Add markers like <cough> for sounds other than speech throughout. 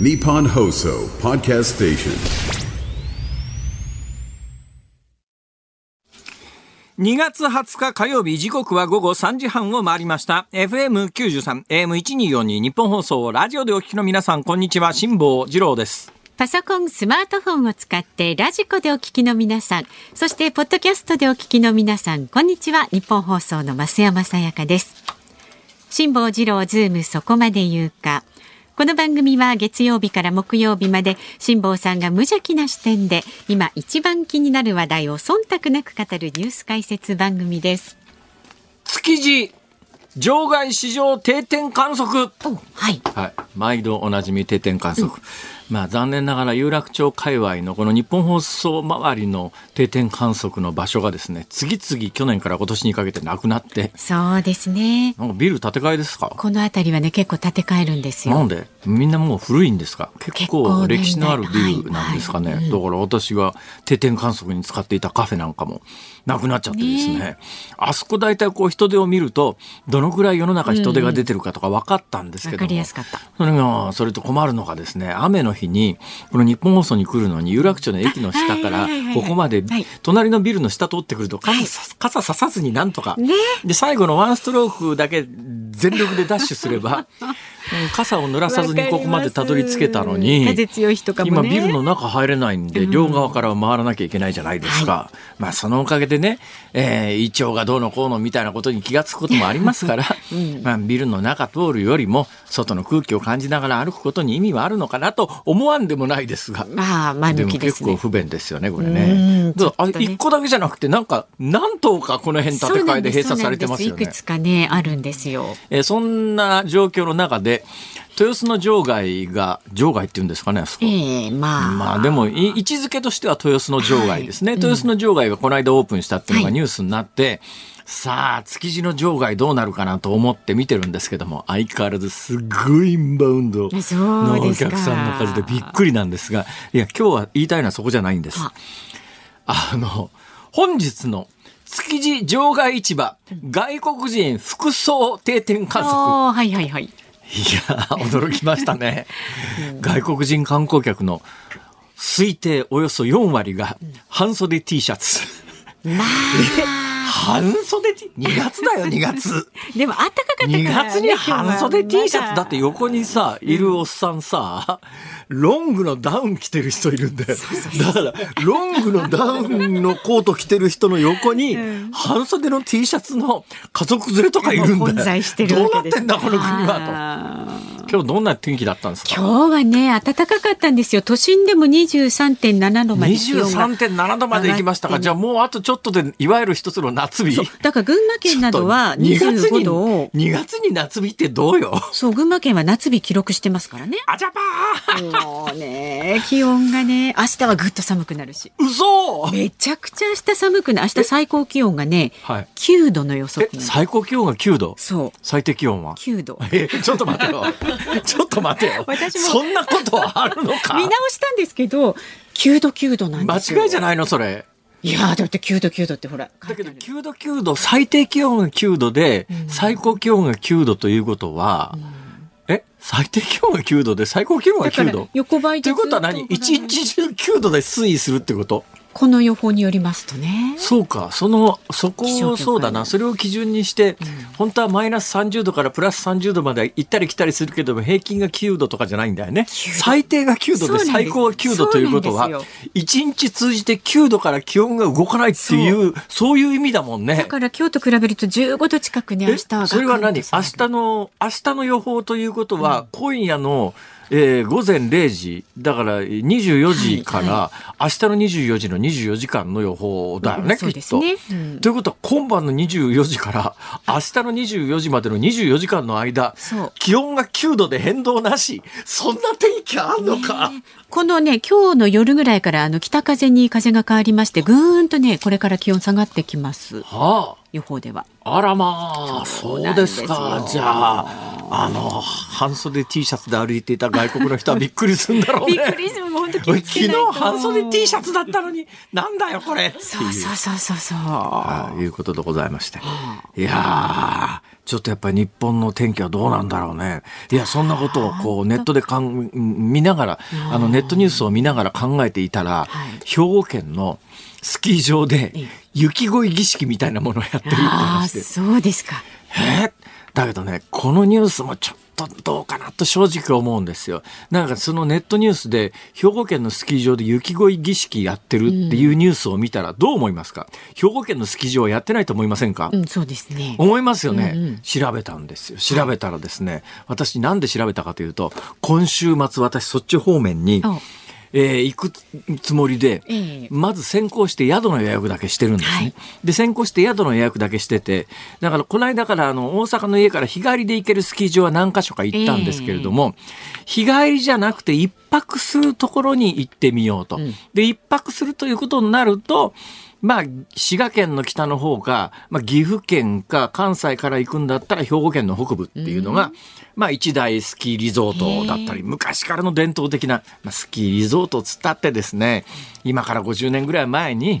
Nippon Hoso Podcast Station. 2月20日火曜日時刻は午後3時半を回りました FM93 AM1242 日本放送ラジオでお聞きの皆さんこんにちは辛坊治郎ですパソコン、スマートフォンを使ってラジコでお聞きの皆さん、そしてポッドキャストでお聞きの皆さん、こんにちは。日本放送の増山さやかです。辛坊治郎ズームそこまで言うか。この番組は月曜日から木曜日まで辛坊さんが無邪気な視点で今一番気になる話題を忖度なく語るニュース解説番組です。築地場外市場定点観測おはい。はい毎度おなじみ定点観測、まあ残念ながら有楽町界隈のこの日本放送周りの定点観測の場所がですね次々去年から今年にかけてなくなってそうですね。なんかビル建て替えですかこの辺りはね、結構建て替えるんですよ。なんでみんなもう古いんですか？結結構歴史のあるビルなんですかね、はいはい。だから私が定点観測に使っていたカフェなんかもなくなっちゃってですね。あそこ大体こう人手を見るとどのくらい世の中人手が出てるかとか分かったんですけど。それがそれと困るのがですね雨の日にこの日本放送に来るのに有楽町の駅の下からここまではい。隣のビルの下通ってくるとはい。傘さ傘ささずになんとか、ね。で最後のワンストロークだけ全力でダッシュすればうん <laughs> 傘を濡らさずにここまでたどり着けたのに風強い日とかもね。今ビルの中入れないんで、両側から回らなきゃいけないじゃないですか。まあそのおかげでね、えー、胃腸がどうのこうのみたいなことに気がつくこともありますから、<laughs> まあビルの中通るよりも外の空気を感じながら歩くことに意味はあるのかなと思わんでもないですが。まあ、前でも向きですね。結構不便ですよね、これうねあちょっとね一個だけじゃなくて、なんか何棟かこの辺建て替えで閉鎖されてますよねいく。つかね、あるんですよ。えーそんな状況の中で、豊洲の場外が、場外っていうんですかね、あそこ。ええまあ。まあでもい位置づけとしては豊洲の場外ですね、はい豊洲の場外がこの間オープンしたっていうのがはいニュースになって、さあ築地の場外どうなるかなと思って見てるんですけども相変わらずすごいインバウンドのお客さんの数でびっくりなんですがいや今日は言いたいのはそこじゃないんです。ああの本日の築地場外市場外国人服装定点観測はいはいはい。いや驚きましたね。外国人観光客の推定およそ4割が半袖 T シャツ。まあ半袖 T、2月だよ、<laughs> 2月。あ、でも暖かかったから、ね。2月に半袖 T シャツだってよ。横にさ、いるおっさんさ、ロングのダウン着てる人いるんだよ。だから、ロングのダウンのコート着てる人の横に、半袖の T シャツの家族連れとかいるんだよ。混在してる。どうなってんだ、この国ははと。今日どんな天気だったんですか？今日はね、暖かかったんですよ。都心でも23.7度まで気温が。23.7度まで行きましたか？じゃあもうあとちょっとで、いわゆる一つの夏日。だから群馬県などは2月25に、度を、2月に夏日ってどうよ？そう、群馬県は夏日記録してますからね。あじゃぱーもうね、気温がね、明日はぐっと寒くなるし。嘘めちゃくちゃ明日寒くなる。明日最高気温がね、はい。9度の予測最高気温が9度？そう。最低気温は？9度。え、ちょっと待てよ。<laughs> ちょっと待てよ。私もそんなことはあるのか見直したんですけど、9度9度なん間ですよ。い違いじゃないのそれ。いやーだって9度9度ってほら。だけど9度9度、最低気温が9度で、最高気温が9度ということは、え最低気温が9度で最高気温が9だから度横ばいでということは何？一日中9度で推移するってこと？この予報によりますとね。そうか、その、そこそうだな、それを基準にして、本当はマイナス30度からプラス30度まで行ったり来たりするけども、平均が9度とかじゃないんだよね。最低が9度で最高が9度ということはそうなんですよ、一日通じて9度から気温が動かないっていう、そう。いう意味だもんね。だ。から今日と比べると15度近くね、明え日はそれは何？明日の、明日の予報ということは、今夜の、えー午前0時、だから24時から、はい明日の24時の24時間の予報だよね、うんきっと。ね。うんということは今晩の24時から <laughs> 明日の24時までの24時間の間気温が9度で変動なしそんな天気あんのか、ねこのね、今日の夜ぐらいからあの北風に風が変わりまして、ぐーんとね、これから気温下がってきます。は予報では。あ、あらまあそそうですか。じゃああの半袖 T シャツで歩いていた外国の人はびっくりするんだろうびねっくりする、もう昨日半袖 T シャツだったのになんだよこれ。そう。そうそうそうそう。はいいうことでございまして。いやー、ちょっとやっぱり日本の天気はどうなんだろうね。いや、そんなことをこうネットでかん見ながら、あのネットニュースを見ながら考えていたら、はい。兵庫県のスキー場で雪乞い儀式みたいなものをやってるって話で。そうですかえーだけどね、このニュースもちょっとどうかなと正直思うんですよ。なんかそのネットニュースで兵庫県のスキー場で雪乞い儀式やってるっていうニュースを見たらどう思いますか、兵庫県のスキー場はやってないと思いませんか、うんそうですね思いますよね、うんうん調べたんですよ。調べたらですね、私なんで調べたかというと、今週末私そっち方面に、おえー行くつもりで、ええまず先行して宿の予約だけしてるんですね。はいで、先行して宿の予約だけしてて、だからこの間からあの大阪の家から日帰りで行けるスキー場は何箇所か行ったんですけれども、日帰りじゃなくて一泊するところに行ってみようと。んで、一泊するということになると、まあ、滋賀県の北の方か、まあ、岐阜県か関西から行くんだったら兵庫県の北部っていうのが、まあ、一大スキーリゾートだったり、昔からの伝統的な、まあ、スキーリゾートをつったってですね、今から50年ぐらい前に、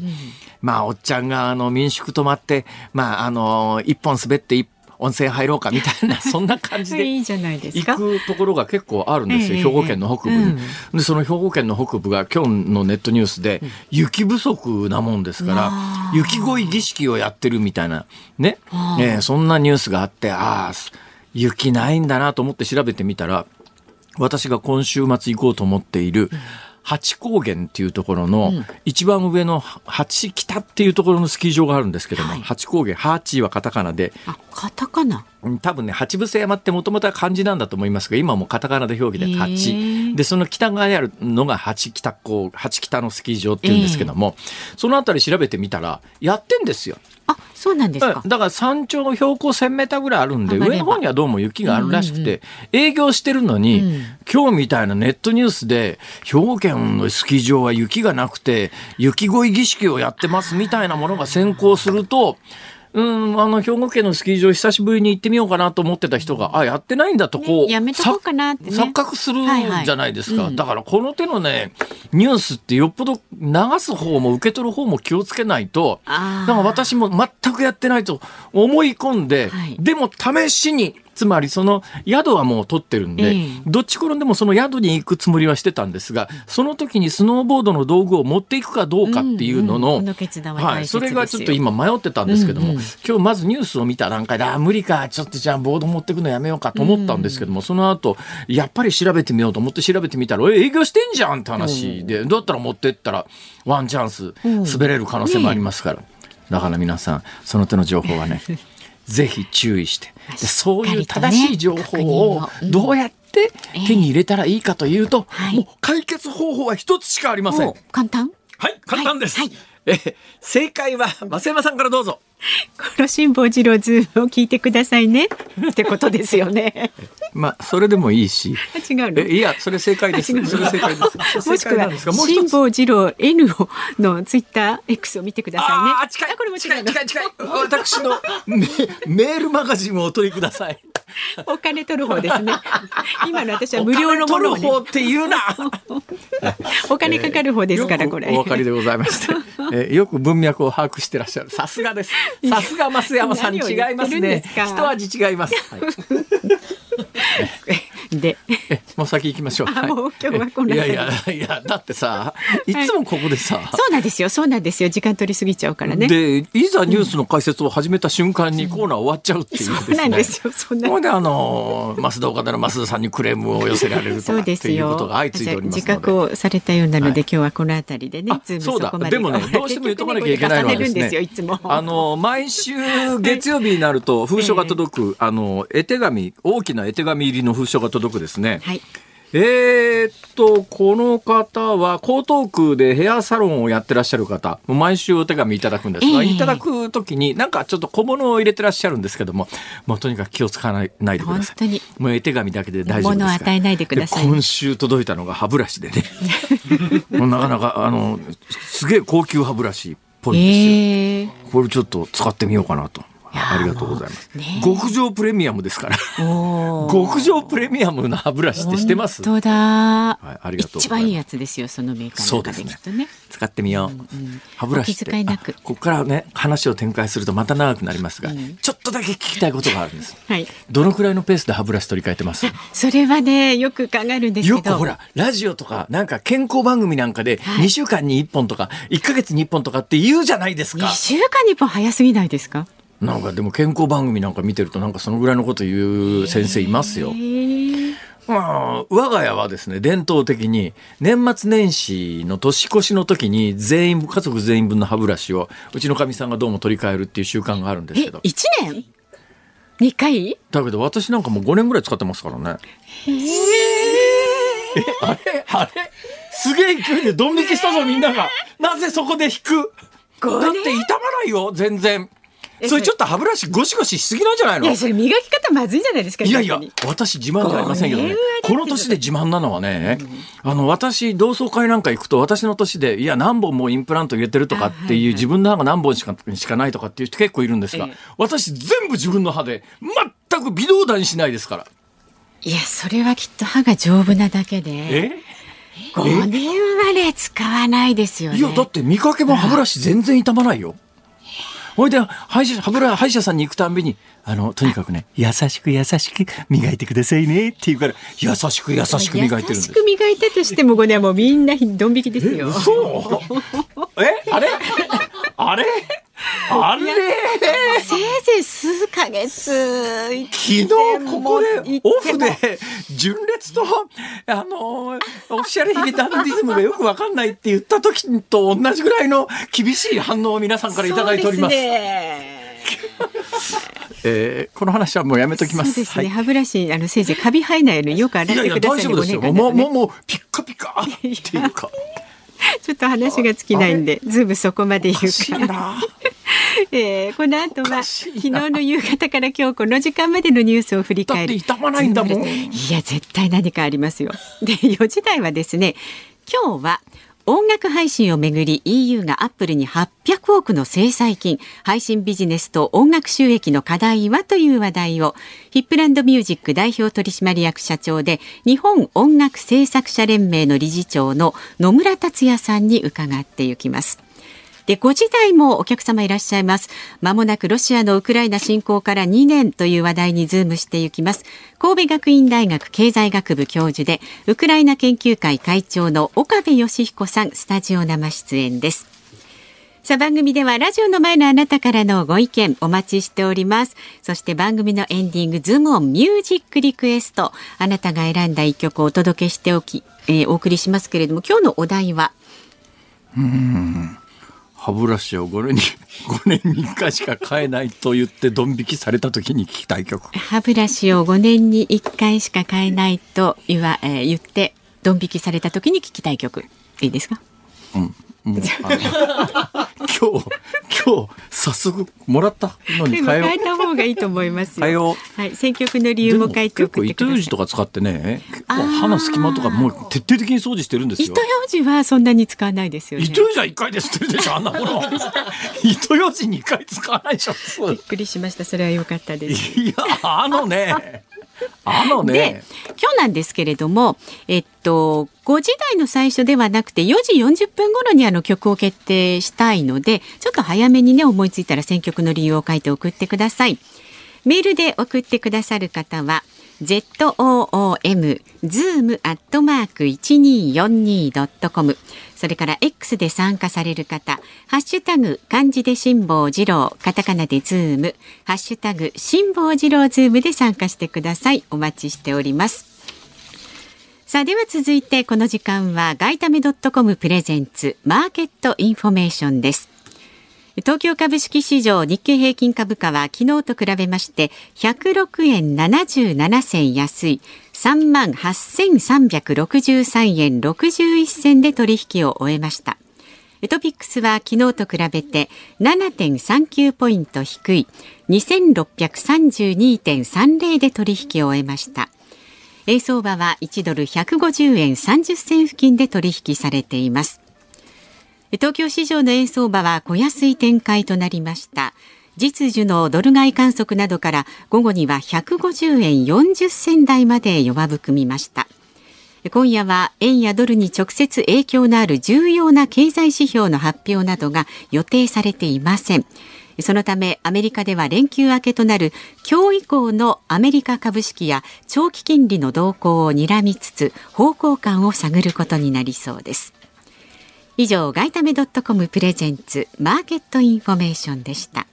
まあ、おっちゃんがあの民宿泊まって、まあ、あの、一本滑って一温泉入ろうかみたいな、<laughs> そんな感じで行か。くところが結構あるんですよ、ええ兵庫県の北部に、うん。でその兵庫県の北部が今日のネットニュースで雪不足なもんですから、雪乞い儀式をやってるみたいなね、えそんなニュースがあってああ雪ないんだなと思って調べてみたら私が今週末行こうと思っている、八高原っていうところの一番上の八北っていうところのスキー場があるんですけども、はい。八高原、八はカタカナで、あカタカナ？うん多分ね八伏山ってもともとは漢字なんだと思いますが今はもうカタカナで表記でへ八。ーでその北側にあるのが八北港八北のスキー場っていうんですけども、そのあたり調べてみたらやってんですよ。あそうなんですか。うんだから山頂の標高1000メーターぐらいあるんで上の方にはどうも雪があるらしくて、営業してるのに、うん。今日みたいなネットニュースで兵庫県のスキー場は雪がなくて雪乞い儀式をやってますみたいなものが先行すると。うん、あの、兵庫県のスキー場久しぶりに行ってみようかなと思ってた人が、あ、やってないんだと、こう、ねやめとこうかなってね。錯覚するじゃないですか。はいはい。うんだから、この手のね、ニュースってよっぽど流す方も受け取る方も気をつけないと、あー。なんか私も全くやってないと思い込んで、はい。でも試しに、つまりその宿はもう取ってるんで、ええ。どっち転んでもその宿に行くつもりはしてたんですが、その時にスノーボードの道具を持っていくかどうかっていうのの、それがちょっと今迷ってたん。ですけども、うん。うん。今日まずニュースを見た段階で、あ、無理か、ちょっとじゃあボード持ってくのやめようかと思ったん。ですけども、その後、やっぱり調べてみようと思って調べてみたら、え、営業してん。じゃん。って話で、だったら持ってったらワンチャンスうん。滑れる可能性もありますから。だから皆さん、その手の情報はね、ぜひ注意して。でそういう正しい情報をどうやって手に入れたらいいかというと、はいもう解決方法は一つしかありませんお。簡単？はい、簡単です。はいえ正解は増山さんからどうぞ。<laughs> 黒辛坊治郎ズームを聞いてくださいねってことですよね <laughs> まあそれでもいいし。違ういやそれ正解です。それ正解です。<laughs> もしくは辛つ。坊治郎 N をのツイッター X を見てくださいねあー近いこれも違近い近い近い。私のメメールマガジンをお取りください。<laughs> お金取る方ですね <laughs> 今の私は無料のものを、ねお金取る方、って言うな。<laughs> お金かかる方ですから、これよくお分かりでございまして、えーよく文脈を把握してらっしゃる。さすがです。さすが増山さん違いますね。一味違います。はいで。えもう先行きましょう。あもう今日はこんないやいやいやだってさ、い。つもここでさ。そうなんですよそうなんですよ。時間取りすぎちゃうからね。でいざニュースの解説を始めた瞬間にコーナー終わっちゃうっていうですね。そうなんですよそんなこれであの増田岡田の増田さんにクレームを寄せられるとそうでかっていうこすよ。とが相次いでおります自ので。覚をされたようなので、はい。今日はこのあたりでねそうだ。で。でもねどうしても言っとかなきゃいけないのはですね。あの毎週月曜日になると封書が届く、あの絵手紙大きな絵手紙入りの封書が届くですね、はいえーっと、この方は江東区でヘアサロンをやってらっしゃる方、もう毎週お手紙いただくんですが、ええいただくときになんかちょっと小物を入れてらっしゃるんですけども、もうとにかく気をつかないないでください。本当にもう絵手紙だけで大丈夫です物を与えないでくださいで今週届いたのが歯ブラシでね。<laughs> もうなかなか、あの、すげえ高級歯ブラシっぽいんですよ。ええこれちょっと使ってみようかなと。ありがとうございます。ね。極上プレミアムですから。極上プレミアムな歯ブラシってしてます？本当だ、はいありがとう一番いいやつですよそのメーカーの中そうですね。できっとね。使ってみよう。歯ブラシって。お気遣いなく。あここからね話を展開するとまた長くなりますが、ちょっとだけ聞きたいことがあるんです。<laughs> はい。どのくらいのペースで歯ブラシ取り替えてます？それはねよく考えるんですけど。よくほらラジオとかなんか健康番組なんかではい。2週間に1本とか1ヶ月に1本とかって言うじゃないですか。2。週間に1本早すぎないですか？なんかでも健康番組なんか見てるとなんかそのぐらいのこと言う先生いますよまあ、我が家はですね、伝統的に年末年始の年越しの時に全員、家族全員分の歯ブラシをうちのかみさんがどうも取り替えるっていう習慣があるんですえけど。一年？二回？だけど私なんかもう5年ぐらい使ってますからね。え、あれ？あれ？すげえ勢いでドン引きしたぞみんなが。なぜそこで引く？5だって傷まないよ、全然。えそれちょっと歯ブラシゴシゴシしすぎなんじゃないの？いやそれ磨き方まずいんじゃないですかいやいや私自慢じゃありませんけどね。この年で自慢なのはね、あの、私、同窓会なんか行くと、私の年で、いや、何本もインプラント入れてるとかっていう、自分の歯が何本しかしかないとかっていう人結構いるんですが、ええ。私、全部自分の歯で、全く微動だにしないですから。いやそれはきっと歯が丈夫なだけで。え？5年まで使わないですよね。いや、だって見かけも歯ブラシ全然傷まないよ。ほいで、歯医者、歯ブラ、歯医者さんに行くたんびに、あの、とにかくね、優しく優しく磨いてくださいねって言うから、優しく優しく磨いてるんです。優し。く磨いたとしてもこれはもうみんなドン引きですよ。そうえ？あれ？あれ？あれ？せいぜい数ヶ月昨日ここでオフで純烈とあのオフィシャルヒゲダンディズムがよくわかんないって言った時と同じぐらいの厳しい反応を皆さんからいただいております。えーこの話はもうやめときます。そうですね、はい歯ブラシあのせいぜいカビ生えないようによく洗いやいやってくださいね大丈夫ですよ。ねもうもうピッカピカっていうか。<laughs> ちょっと話が尽きないんでずいぶんそこまで言うおかかな。<laughs> えーこの後おは昨日なの夕方から今日この時間までのニュースを振りだって返る傷まないんだもん。いや絶対何かありますよ。で4時台はですね今日は音楽配信をめぐり EU がアップルに800億の制裁金配信ビジネスと音楽収益の課題はという話題をヒップランドミュージック代表取締役社長で日本音楽制作者連盟の理事長の野村達也さんに伺っていきます。で、5時台もお客様いらっしゃいます。まもなくロシアのウクライナ侵攻から2年という話題にズームしていきます。神戸学院大学経済学部教授で、ウクライナ研究会会長の岡部義彦さん、スタジオ生出演です。さあ番組ではラジオの前のあなたからのご意見お待ちしております。そして番組のエンディングズームオンミュージックリクエストあなたが選んだ一曲をお届けしておき、えーお送りしますけれども今日のお題は？歯ブラシを5年に <laughs> 5年に1回しか買えないと言ってドン引きされた時に聞きたい曲。歯ブラシを5年に1回しか買えないと言わ、えー言ってドン引きされた時に聞きたい曲いいですか？うん。もう今日今日早速もらったのに変え変えた方がいいと思いますよ。はい選曲の理由も書いて結構送ってください。糸ようじとか使ってね。結歯の隙間とかもう徹底的に掃除してるんですよ。糸ようじはそんなに使わないですよね。糸ようじは1回で捨てるでしょあんなもの。<laughs> 糸ようじ2回使わないでしょ。普びっくりしました。それは良かったです。通いやあのねあので今日なんですけれども、えっと、5時台の最初ではなくて4時40分頃にあの曲を決定したいのでちょっと早めにね思いついたら選曲の理由を書いて送ってください。メールで送ってくださる方は zoom zoom アットマーク一二四二ドットコム。それから X で参加される方ハッシュタグ漢字で辛坊治郎カタカナでズームハッシュタグ辛坊治郎ズームで参加してください。お待ちしております。さあでは続いてこの時間はガイタメドットコムプレゼンツマーケットインフォメーションです。東京株式市場日経平均株価は昨日と比べまして106円77銭安い3万8363円61銭で取引を終えました。トピックスは昨日と比べて7.39ポイント低い2632.30で取引を終えました。円相場は1ドル150円30銭付近で取引されています。東京市場の円相場は小安い展開となりました。実需のドル買い観測などから午後には150円40銭台まで弱含みました。今夜は円やドルに直接影響のある重要な経済指標の発表などが予定されていません。そのためアメリカでは連休明けとなる今日以降のアメリカ株式や長期金利の動向を睨みつつ方向感を探ることになりそうです。以上外為ドットコムプレゼンツマーケットインフォメーションでした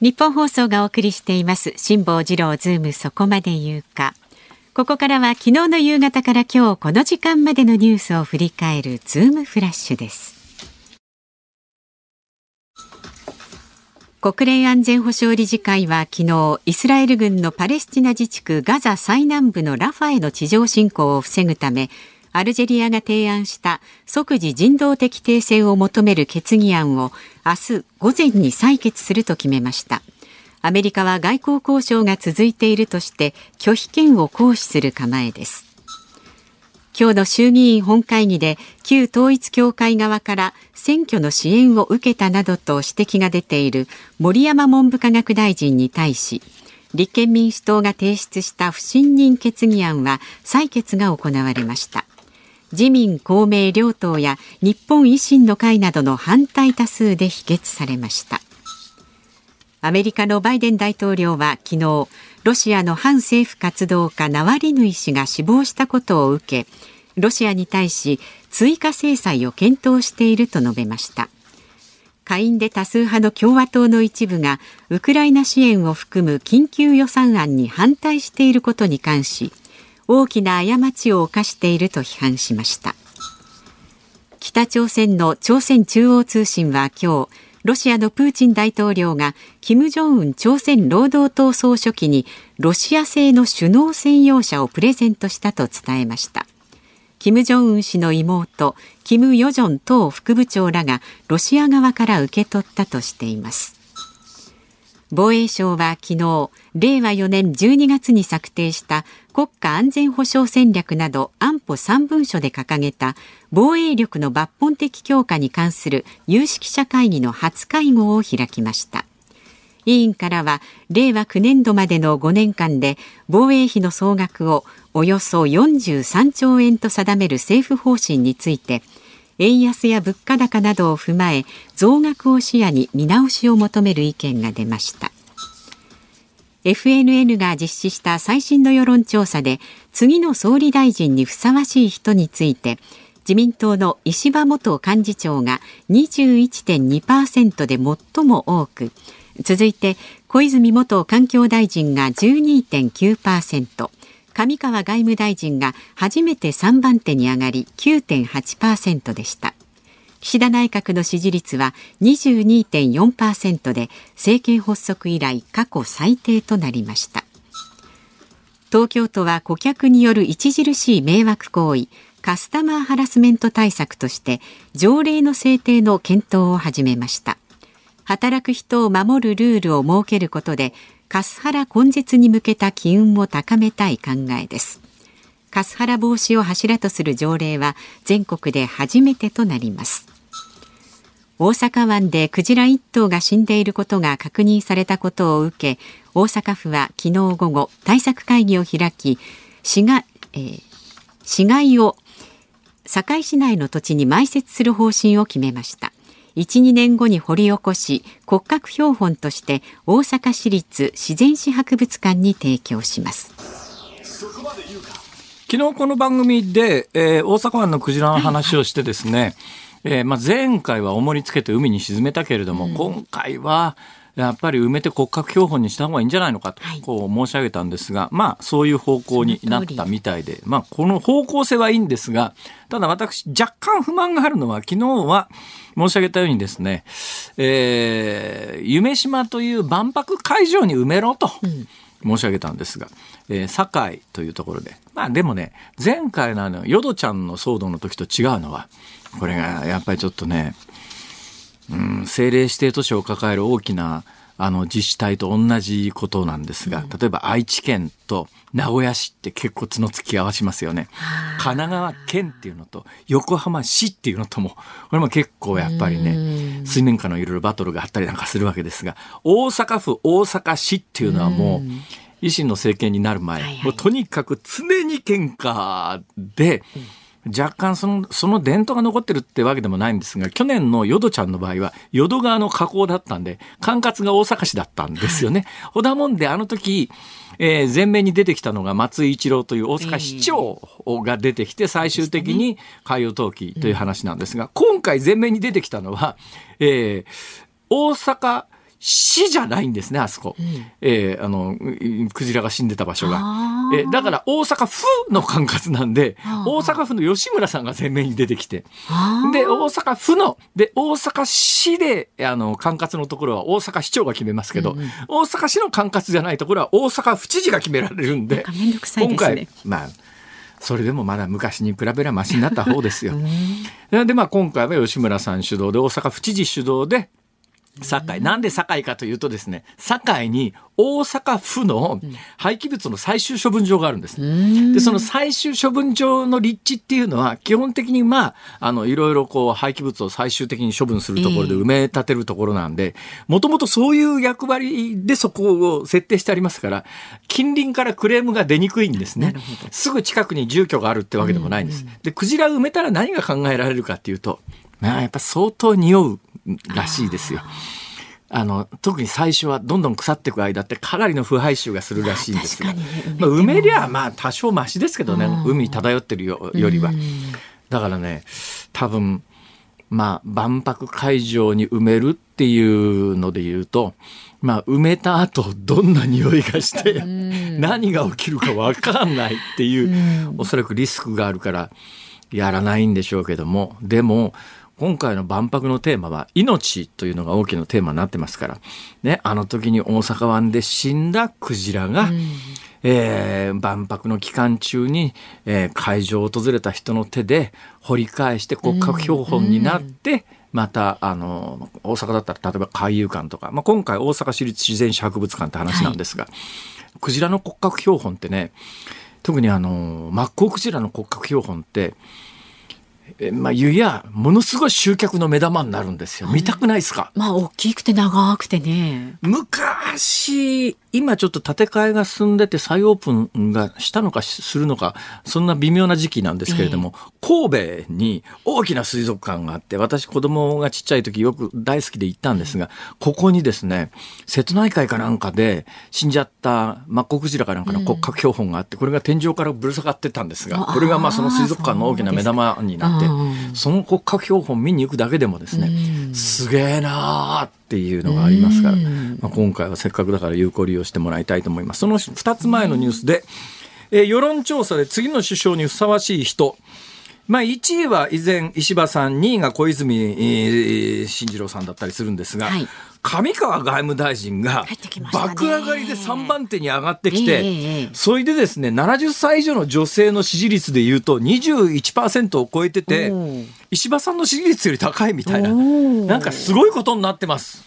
ニッポン放送がお送りしています辛坊治郎ズームそこまで言うかここからは昨日の夕方から今日この時間までのニュースを振り返るズームフラッシュです。国連安全保障理事会は昨日イスラエル軍のパレスチナ自治区ガザ最南部のラファへの地上侵攻を防ぐためアルジェリアが提案した即時人道的停戦を求める決議案を明日午前に採決すると決めました。アメリカは外交交渉が続いているとして拒否権を行使する構えです。今日の衆議院本会議で旧統一教会側から選挙の支援を受けたなどと指摘が出ている森山文部科学大臣に対し立憲民主党が提出した不信任決議案は採決が行われました。自民公明両党や日本維新の会などの反対多数で否決されました。アメリカのバイデン大統領は昨日ロシアの反政府活動家ナワリヌイ氏が死亡したことを受けロシアに対し追加制裁を検討していると述べました。下院で多数派の共和党の一部がウクライナ支援を含む緊急予算案に反対していることに関し大きな過ちを犯していると批判しました。北朝鮮の朝鮮中央通信は今日ロシアのプーチン大統領が金正恩朝鮮労働党総書記にロシア製の首脳専用車をプレゼントしたと伝えました。金正恩氏の妹金与正党副部長らがロシア側から受け取ったとしています。防衛省は昨日令和4年12月に策定した国家安全保障戦略など安保3文書で掲げた防衛力の抜本的強化に関する有識者会議の初会合を開きました。委員からは令和9年度までの5年間で防衛費の総額をおよそ43兆円と定める政府方針について円安や物価高などを踏まえ増額を視野に見直しを求める意見が出ました。FNN が実施した最新の世論調査で次の総理大臣にふさわしい人について自民党の石破元幹事長が21.2%で最も多く続いて小泉元環境大臣が12.9%上川外務大臣が初めて3番手に上がり9.8%でした。岸田内閣の支持率は22.4%で政権発足以来過去最低となりました。東京都は顧客による著しい迷惑行為カスタマーハラスメント対策として条例の制定の検討を始めました。働く人を守るルールを設けることでカスハラ根絶に向けた機運を高めたい考えです。カスハラ防止を柱とする条例は全国で初めてとなります。大阪湾でクジラ1頭が死んでいることが確認されたことを受け大阪府は昨日午後対策会議を開き死が、えー、死骸を堺市内の土地に埋設する方針を決めました。1、2年後に掘り起こし骨格標本として大阪市立自然史博物館に提供します。昨日この番組で、えー、大阪湾のクジラの話をしてですね、はい。えーまあ、前回は重りつけて海に沈めたけれども、うん、今回はやっぱり埋めて骨格標本にした方がいいんじゃないのかと、こう申し上げたんですが、まあそういう方向になったみたいで、まあこの方向性はいいんですが、ただ私若干不満があるのは昨日は申し上げたようにですね、えー、夢島という万博会場に埋めろと。申し上げたんですが、えー、堺というところで。まあでもね、前回のあの、ヨドちゃんの騒動の時と違うのは、これがやっぱりちょっとね、うん、政令指定都市を抱える大きなあの自治体と同じことなんですが、例えば愛知県と名古屋市って結構角突き合わしますよね。神奈川県っていうのと横浜市っていうのとも、これも結構やっぱりね、水面下のいろいろバトルがあったりなんかするわけですが、大阪府大阪市っていうのはもう、維新の政権になる前、もうとにかく常に喧嘩で、若干その、その伝統が残ってるってわけでもないんですが、去年の淀ちゃんの場合は、淀川の河口だったんで、管轄が大阪市だったんですよね。ほだもんで、あの時、えー前面に出てきたのが松井一郎という大阪市長が出てきて、最終的に海洋登記という話なんですが、今回前面に出てきたのは、えー大阪市じゃないんですね、あそこ。えーあの、うクジラが死んでた場所が。えーだから大阪府の管轄なんで、大阪府の吉村さんが前面に出てきて、で、大阪府の、で、大阪市で、あの、管轄のところは大阪市長が決めますけど、大阪市の管轄じゃないところは大阪府知事が決められるんでなんですね。回、まあ、それでもまだ昔に比べればマシになった方ですよ。<laughs> で、まあ今回は吉村さん主導で、大阪府知事主導で、堺。なんで堺かというとですね、堺に大阪府の廃棄物の最終処分場があるんです。で、その最終処分場の立地っていうのは、基本的にまあ、あの、いろいろこう、廃棄物を最終的に処分するところで埋め立てるところなんで、もともとそういう役割でそこを設定してありますから、近隣からクレームが出にくいんですね。すぐ近くに住居があるってわけでもないんです。で、クジラ埋めたら何が考えられるかっていうと、まあ、やっぱ相当匂うらしいですよ。あの、特に最初はどんどん腐っていく間ってかなりの腐敗臭がするらしいんですが、ねまあ、埋めりゃまあ多少マシですけどね、海漂ってるよよりは。だからね、多分、まあ、万博会場に埋めるっていうので言うと、まあ、埋めた後、どんな匂いがして、何が起きるかわかんないっていう、おそらくリスクがあるから、やらないんでしょうけども、でも、今回の万博のテーマは命というのが大きなテーマになってますから、ね、あの時に大阪湾で死んだクジラが、えー万博の期間中に、えー会場を訪れた人の手で掘り返して骨格標本になって、また、あの、大阪だったら例えば海遊館とか、まあ、今回大阪市立自然史博物館って話なんですが、クジラの骨格標本ってね、特にあの、マッコウクジラの骨格標本って、えまあ、湯や、ものすごい集客の目玉になるんですよ。見たくないですか？まあ、大きくて長くてね。昔、今ちょっと建て替えが進んでて再オープンがしたのかしするのか、そんな微妙な時期なんですけれども、神戸に大きな水族館があって、私子供がちっちゃい時よく大好きで行ったんですが、ここにですね、瀬戸内海かなんかで死んじゃったマッコウクジラかなんかの骨格標本があって、これが天井からぶら下がってたんですが、これがまあその水族館の大きな目玉になってそうですか、その骨格標本見に行くだけでもですね、すげえなーっていうのがありますから、まあ、今回はせっかくだから有効利用してもらいたいと思います。その2つ前のニュースで、えー世論調査で次の首相にふさわしい人、まあ、1位は依然石破さん、2位が小泉えー進次郎さんだったりするんですが、はい上川外務大臣が爆上がりで3番手に上がってきええて、ええそれでですね、70歳以上の女性の支持率で言うと21%を超えてて石破さんの支持率より高いみたいな、なんかすごいことになってます。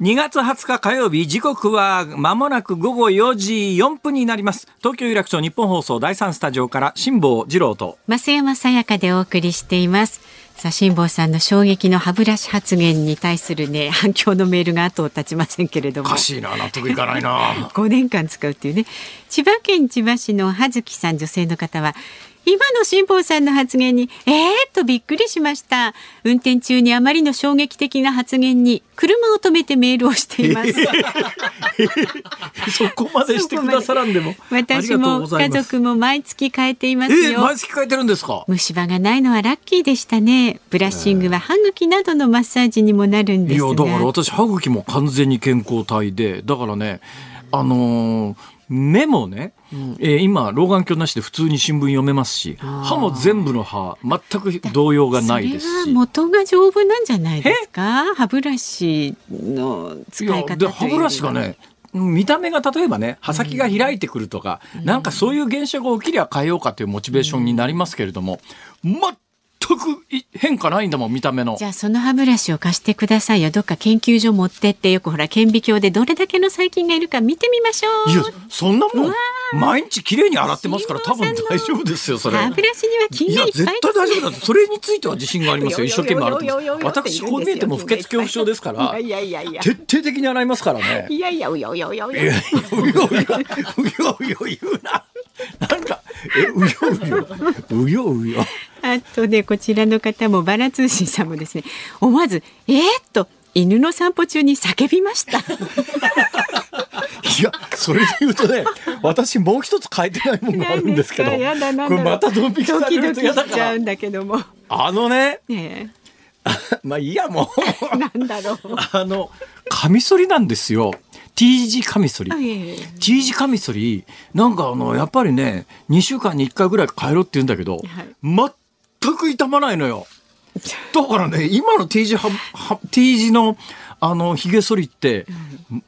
2月20日火曜日時刻は間もなく午後4時4分になります東京有楽町日本放送第3スタジオから辛坊治郎と増山さやかでお送りしています。さあ、辛坊さんの衝撃の歯ブラシ発言に対するね、<laughs> 反響のメールが後を絶ちませんけれども。おかしいな納得いかないな <laughs> 5年間使うっていうね千葉県千葉市の葉月さん女性の方は今の辛坊さんの発言にえー、っとびっくりしました。運転中にあまりの衝撃的な発言に車を止めてメールをしています。<laughs> そこまでしてくださらんでも。私も家族も毎月変えていますえー、よ毎月変えてるんですか？虫歯がないのはラッキーでしたね。ブラッシングは歯茎などのマッサージにもなるんですが。いやだから私歯茎も完全に健康体でだからねあのー目もね、えー今老眼鏡なしで普通に新聞読めますし歯も全部の歯全く動揺がないですそれはし。元が丈夫なんじゃないですか？歯ブラシの使い方と歯ブラシがね見た目が例えばね刃先が開いてくるとか、なんかそういう現象が起きりゃ変えようかというモチベーションになりますけれども、くい変化ないんだもん見た目の。じゃあその歯ブラシを貸してくださいよ。どっか研究所持ってってよくほら顕微鏡でどれだけの細菌がいるか見てみましょう。いやそんなもうんわ毎日綺麗に洗ってますから多分大丈夫ですよそれ。歯ブラシには菌いやがいっぱい絶対大丈夫だとそれについては自信がありますよ一生懸命洗ってます。<laughs> 私こう見えても不潔恐怖症ですからいやいやいや徹底的に洗いますからね。いやいやうようようようよいやいやうようようようよ言うななんかえうようよ。うようよ。あとねこちらの方もバラ通信さんもですね思わずえー、っと犬の散歩中に叫びました。<laughs> いやそれで言うとね私もう一つ変えてないものがあるんですけどこれまたドン引きさドキドキれると嫌だから。しちゃうんだけども。あのねね <laughs> まあいいやもう。え、<laughs> なんだろう。あのカミソリなんですよ T 字カミソリ。T 字カミソリ。なんかあのやっぱりね2週間に1回ぐらい変えろって言うんだけど、全く傷まないのよ。<laughs> だからね今の T 字はは T 字のあのひげ剃りって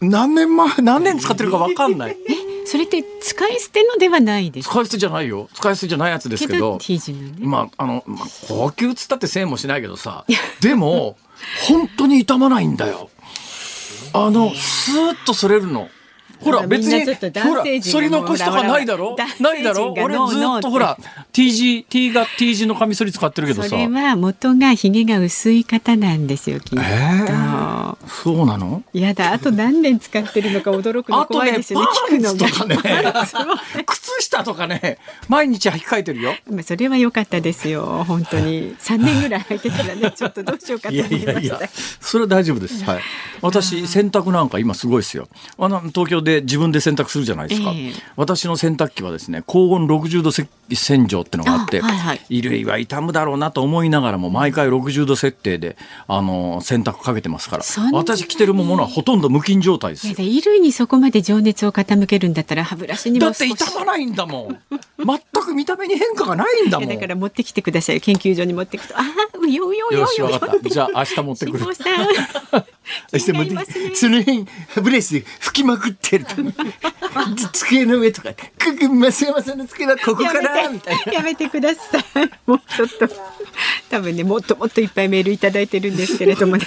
何年前何年使ってるか分かんない。<laughs> それって使い捨てのではないです使い捨てじゃないよ。使い捨てじゃないやつですけど <laughs> T 字のね。まああの、まあ、高級っつったって1000円もしないけどさ。でも本当に傷まないんだよあのスーッとそれるの。ほら別にほら男性陣が剃り残しとかないだろ？ないだろ？俺ずっとほら T 字 T が T 字のカミソリ使ってるけどさ。それは元がひげが薄い方なんですよきっと。そうなの？いやだあと何年使ってるのか驚くの怖いですよね。ねパンツも <laughs> 靴下とかね毎日履き替えてるよ。まあそれは良かったですよ本当に。三年ぐらい履いてたらね <laughs> ちょっとどうしようかとい思いました。やいやいや、それは大丈夫です。はい。私、洗濯なんか今すごいですよ。あの、東京で自分で洗濯するじゃないですか。ええ私の洗濯機はですね、高温60度せ洗浄ってのがあって、あはいはい衣類は傷むだろうなと思いながらも、毎回60度設定で、あの、洗濯かけてますから。私着てるものはほとんど無菌状態ですよ。衣類にそこまで情熱を傾けるんだったら歯ブラシにもだって傷まないんだもん。全く見た目に変化がないんだもん。だから持ってきてください研究所に持ってくとああうようようよよよわかった。じゃあ明日持ってくる辛。坊さんそしてもう気になりますね。その辺歯ブラシで拭きまくってると机の上とか「くく増山さんの机はここかやら」めみたいな。てやめてください。もうちょっと。多分ねもっともっといっぱいメールいただいてるんですけれどもね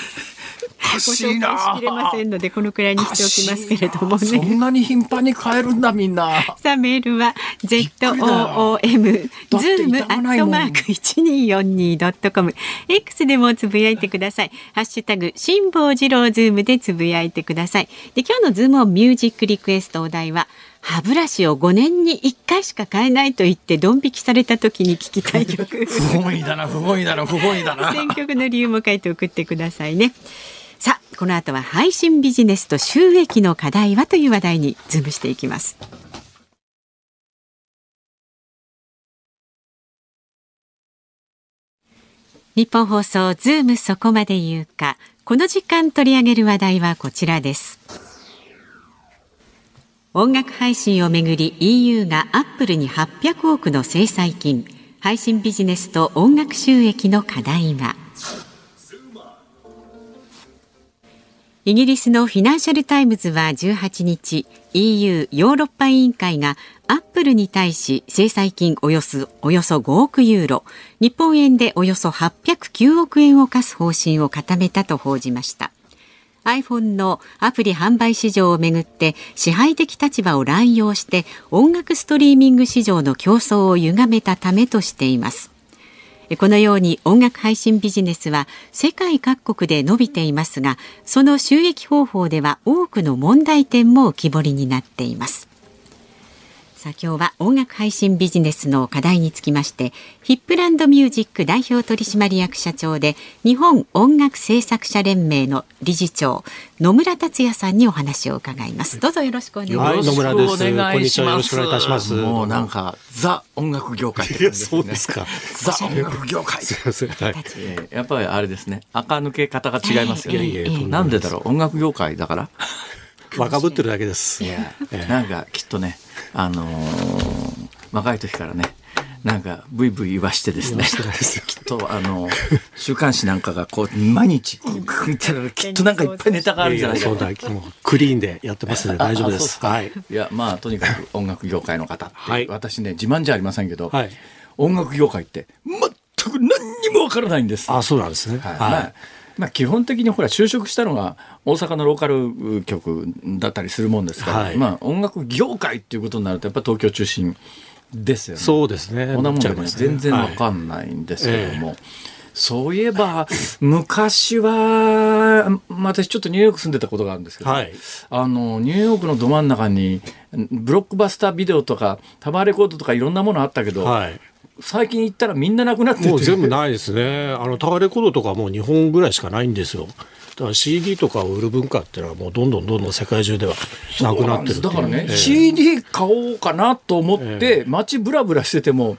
ごしいな紹介しきれませんのでこのくらいにしておきますけれどもそねんなに頻繁に変えるんだみんな。さあメールはくりだ。ZOOM だってズームアットマーク一二四二ドットコム X でもつぶやいてください。ハッシュタグ辛坊治郎ズームでつぶやいてください。で今日のズームオンミュージックリクエストお題は歯ブラシを5年に1回しか替えないと言ってドン引きされた時に聴きたい曲。<laughs> 不本意だな不本意だな不本意だな。選曲の理由も書いて送ってくださいねさあこの後は配信ビジネスと収益の課題はという話題にズームしていきます。ニッポン放送ズームそこまで言うか。この時間取り上げる話題はこちらです。音楽配信をめぐり EU がアップルに800億の制裁金。配信ビジネスと音楽収益の課題は。イギリスのフィナンシャル・タイムズは18日 EU ヨーロッパ委員会がアップルに対し制裁金およそおよそ5億ユーロ日本円でおよそ809億円を課す方針を固めたと報じました。iPhone のアプリ販売市場をめぐって支配的立場を乱用して音楽ストリーミング市場の競争を歪めたためとしています。このように音楽配信ビジネスは世界各国で伸びていますがその収益方法では多くの問題点も浮き彫りになっています。さあ今日は音楽配信ビジネスの課題につきましてヒップランドミュージック代表取締役社長で日本音楽制作者連盟の理事長野村達也さんにお話を伺います。どうぞよろしくお願いします。はい野村ですよろしくお願いします。こんにちは。よろしくお願いいたします。もうなんかザ音楽業界ね。そうですか。ザ音楽業界。すいません。はい。えーやっぱりあれですね。垢抜け方が違いますよね、いやいやいやなんでだろう？音楽業界だから？<laughs> 若ぶってるだけです。いやなんかきっとねあのー若い時からねなんかブイブイ言わしてですねきっとあの週刊誌なんかがこう毎日見たらきっとなんかいっぱいネタがあるんじゃないか。そうなだもうクリーンでやってますので大丈夫です。はい。いやまあとにかく音楽業界の方って、はい。私ね自慢じゃありませんけど、はい。音楽業界ってく何にもわからないんです。あ、そうなんですね。はい。はい。まあまあ、基本的にほら就職したのが大阪のローカル局だったりするもんですから、はいまあ、音楽業界っていうことになるとやっぱ東京中心ですよね。そうですね。こんなもんでねなっちゃいますね全然わかんないんですけども。そういえば、昔は、まあ私ちょっとニューヨーク住んでたことがあるんですけど、はいあの、ニューヨークのど真ん中に、ブロックバスタービデオとか、タワーレコードとかいろんなものあったけど、はい。最近行ったらみんななくなってて。もう全部ないですね。あの、タワーレコードとかもう2本ぐらいしかないんですよ。だから CD とかを売る文化っていうのはもうどんどんどんどん世界中ではなくなってるだからね、ええ。CD 買おうかなと思って、街ブラブラしてても、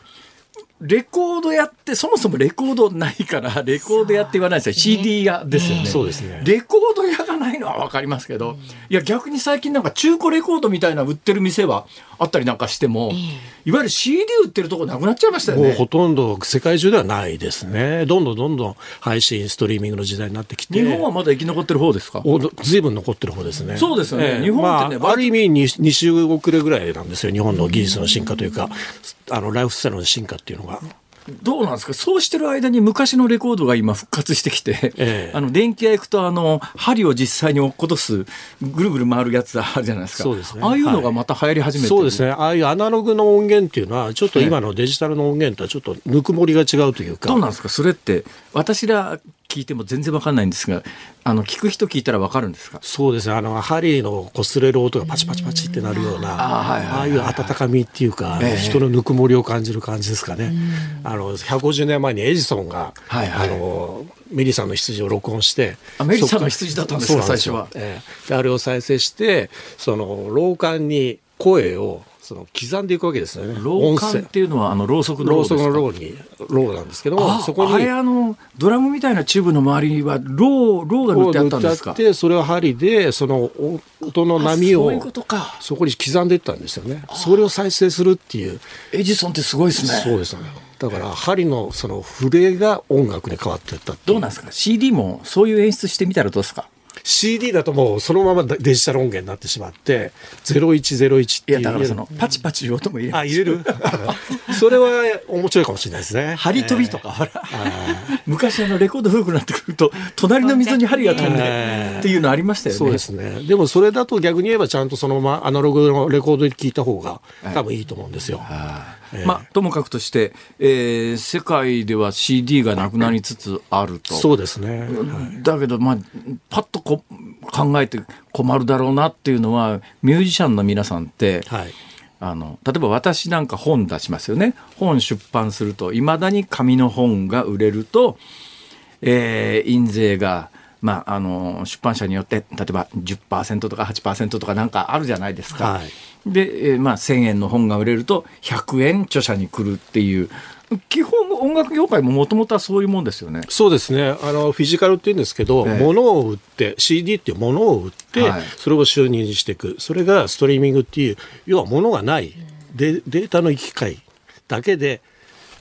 レコード屋って、そもそもレコードないから、レコード屋って言わないですよ。CD 屋ですよね。そうですね。レコード屋がないのはわかりますけど、いや逆に最近なんか中古レコードみたいな売ってる店はあったりなんかしても、いわゆる CD 売ってるとこなくなっちゃいましたよね。もうほとんど世界中ではないですね。どんどんどんどん配信、ストリーミングの時代になってきて。日本はまだ生き残ってる方ですか？おずいぶん残ってる方ですね。そうですよね日本ってねまあ、ある意味 2, 2週遅れぐらいなんですよ。日本の技術の進化というか、あのライフスタイルの進化っていうのが。どうなんですか？そうしてる間に昔のレコードが今復活してきて、ええ。<laughs> あの電気屋行くとあの針を実際に落っことすぐるぐる回るやつあるじゃないですか。そうですね。ああいうのがまた流行り始めてる、そうですね。ああいうアナログの音源っていうのは、ちょっと今のデジタルの音源とはちょっとぬくもりが違うというか。どうなんですか？それって私ら聞いても全然わかんないんですがあの聞く人聞いたらわかるんですか？そうですね。あの、針の擦れる音がパチパチパチってなるような、ああいう温かみっていうか、ええ。人のぬくもりを感じる感じですかね。あの、150年前にエジソンが、はいはい。あの、メリさんの羊を録音して、あメリさんの羊だったんですか最初は。ええ。であれを再生して、その、老館に声を、その、刻んでいくわけですよね。老館っていうのはあのろうそくのろろうそくのろうに、ろうなんですけども、あそこに、あれあのドラムみたいなチューブの周りにはろうろうが塗ってあったんですか？ってあってそれを針でその音の波をあそことか。そこに刻んでいったんですよね。それを再生するっていう。エジソンってすごいですね。そうですね。だから針のその触れが音楽に変わっていったどうなんですか？CD もそういう演出してみたらどうですか？CD だともうそのままデジタル音源になってしまって0101っていう。いやだからそのパチパチいう音も入れあ入れる？<laughs> それは面白いかもしれないですね。針飛びとか、ほら。昔あのレコード古くなってくると隣の溝に針が飛んでええっていうのありましたよね。そうですね。でもそれだと逆に言えばちゃんとそのままアナログのレコードで聞いた方が多分いいと思うんですよ。まあともかくとして、えー世界では CD がなくなりつつあると。そうですね。だけど、まあ、パッとこ考えて困るだろうなっていうのはミュージシャンの皆さんって、はい。あの例えば私なんか本出しますよね本出版するといまだに紙の本が売れると、えー印税が、まあ、あの出版社によって例えば10%とか8%とかなんかあるじゃないですか。はいで、えーまあ、1,000円の本が売れると100円著者に来るっていう基本音楽業界ももともとはそういうもんですよね。そうですね。あの、フィジカルって言うんですけど、ええ物を売って、CD っていうものを売って、はいそれを収入にしていく。それがストリーミングっていう、要は物がない、でデータの行き交いだけで、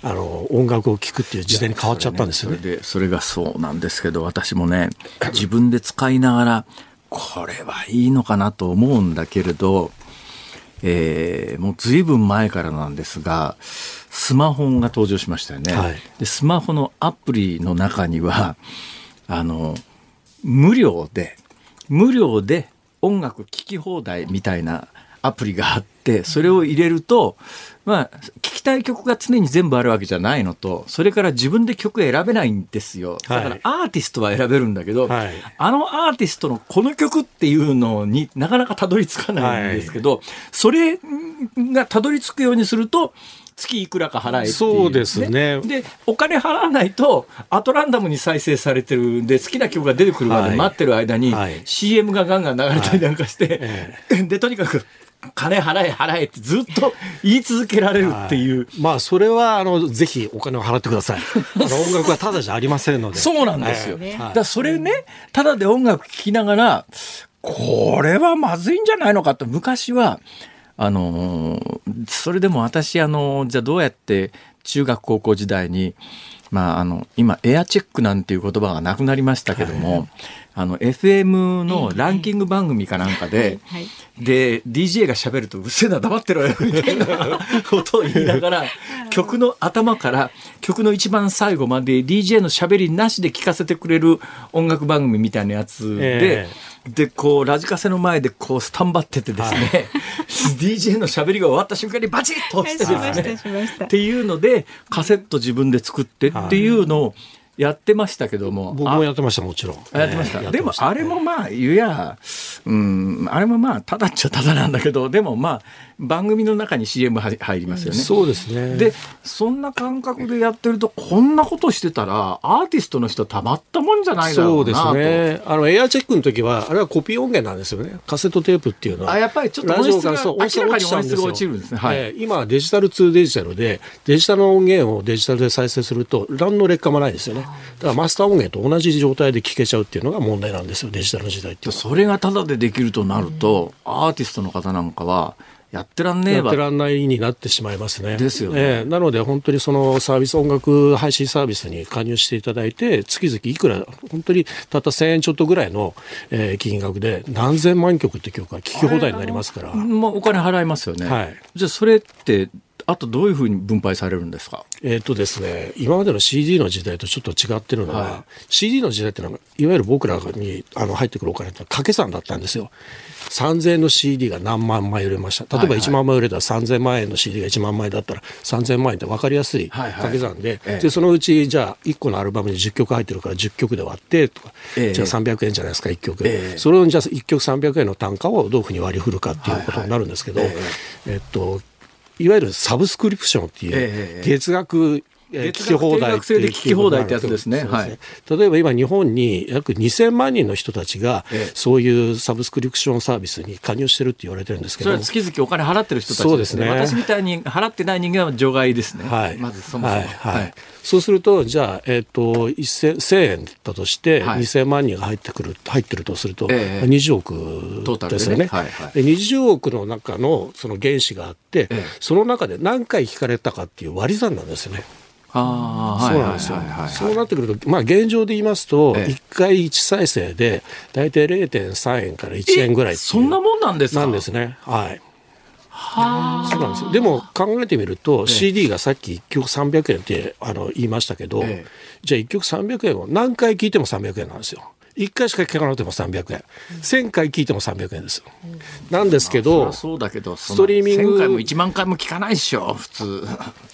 あの、音楽を聴くっていう時代に変わっちゃったんですよね。それでそれがそうなんですけど私もね自分で使いながらこれはいいのかなと思うんだけれど、えーもう随分前からなんですがスマホが登場しましたよね。はいでスマホのアプリの中にはあの無料で無料で音楽聴き放題みたいなアプリがあってそれを入れるとまあ聴きたい曲が常に全部あるわけじゃないのとそれから自分で曲選べないんですよ。だからはいアーティストは選べるんだけど、はい。あのアーティストのこの曲っていうのになかなかたどり着かないんですけど、それがたどり着くようにすると月いくらか払えっていう、そうですね。でお金払わないとアトランダムに再生されてるんで好きな曲が出てくるまで待ってる間に、はい。CM がガンガン流れたりなんかして、え。<laughs> でとにかく金払え払えってずっと言い続けられるっていう。まあ、それは、あの、ぜひお金を払ってください。<laughs> 音楽はただじゃありませんので。そうなんですよ。ええだそれね、ただで音楽聴きながら、これはまずいんじゃないのかと、昔は、あのーそれでも私、あのーじゃあどうやって中学高校時代に、まあ、あの、今、エアチェックなんていう言葉がなくなりましたけども、あの FM のランキング番組かなんかで、はいで DJ が喋ると「うっせえな黙ってろよ」みたいな <laughs> ことを言いながら曲の頭から曲の一番最後まで DJ の喋りなしで聴かせてくれる音楽番組みたいなやつで。えでこうラジカセの前でこうスタンバっててですね、<laughs> DJ の喋りが終わった瞬間にバチッと押してですねっていうのでカセット自分で作ってっていうのをやってましたけども、僕もやってましたもちろん。あやってました、ええでもあれもまあ言うやうんあれもまあただっちゃただなんだけどでもまあ番組の中に CM は入りますよね。そうですねでそんな感覚でやってるとこんなことしてたらアーティストの人たまったもんじゃないだろそううです。ね。あのエアチェックの時はあれはコピー音源なんですよね。カセットテープっていうのは。あやっぱりちょっと音質が明らかに音質が落ちるんですねはいええ今はデジタル2デジタルでデジタルの音源をデジタルで再生すると何の劣化もないですよね。だからマスター音源と同じ状態で聴けちゃうっていうのが問題なんですよ。デジタルの時代って。それがタダでできるとなると、アーティストの方なんかはやってらんねえわ。やってらんないになってしまいますね。ですよね。ええ。なので本当にそのサービス音楽配信サービスに加入していただいて月々いくら本当にたった1000円ちょっとぐらいの、えー金額で何千万曲って曲が聴き放題になりますから。まあ、お金払いますよね、はい。じゃあそれってあとどういうふうに分配されるんですか？えっ、とですね、今までの CD の時代とちょっと違ってるのは、は CD の時代ってのは、いわゆる僕らにあの入ってくるお金って掛け算だったんですよ。3000円の CD が何万枚売れました。例えばはいはい。1万枚売れたら3000万円の CD が1万枚だったら3000万円って分かりやすいはいはい。掛け算で、ええ。で、そのうちじゃあ1個のアルバムに10曲入ってるから10曲で割ってとか、ええ。じゃあ300円じゃないですか、1曲。ええ。それをじゃあ1曲300円の単価をどういうふうに割り振るかっていうことになるんですけど、はいはい。えっと、いわゆるサブスクリプションっていう月額聞き放題で聞き放題ってやつですね。そうです例えば今日本に約2000万人の人たちがええ。そういうサブスクリプションサービスに加入してるって言われてるんですけどそれは月々お金払ってる人たちそうですね。私みたいに払ってない人間は除外ですね、はい、まずそもそも、はい。はい。そうするとじゃあ、えっと1000 1000円だとして、はい。2000万人が入ってくる入ってるとすると、ええ。20億ですよね。はい。はい。で20億の中のその原子があって、ええ。その中で何回引かれたかっていう割り算なんですよね。ああそうなんですよ。そうなってくると、まあ現状で言いますと、ええ1回1再生で大体0.3円から1円ぐらいそんなもんなんですか？なんですね。はい。そうなんですよ。でも考えてみると、CD がさっき1曲300円ってあの言いましたけど、ええじゃあ1曲300円を何回聴いても300円なんですよ。1回しか聴かなくても300円。1000回聴いても300円ですよ。なんですけどそうだけどスストリーミング。1000回も1万回も聞かないっしょ普通。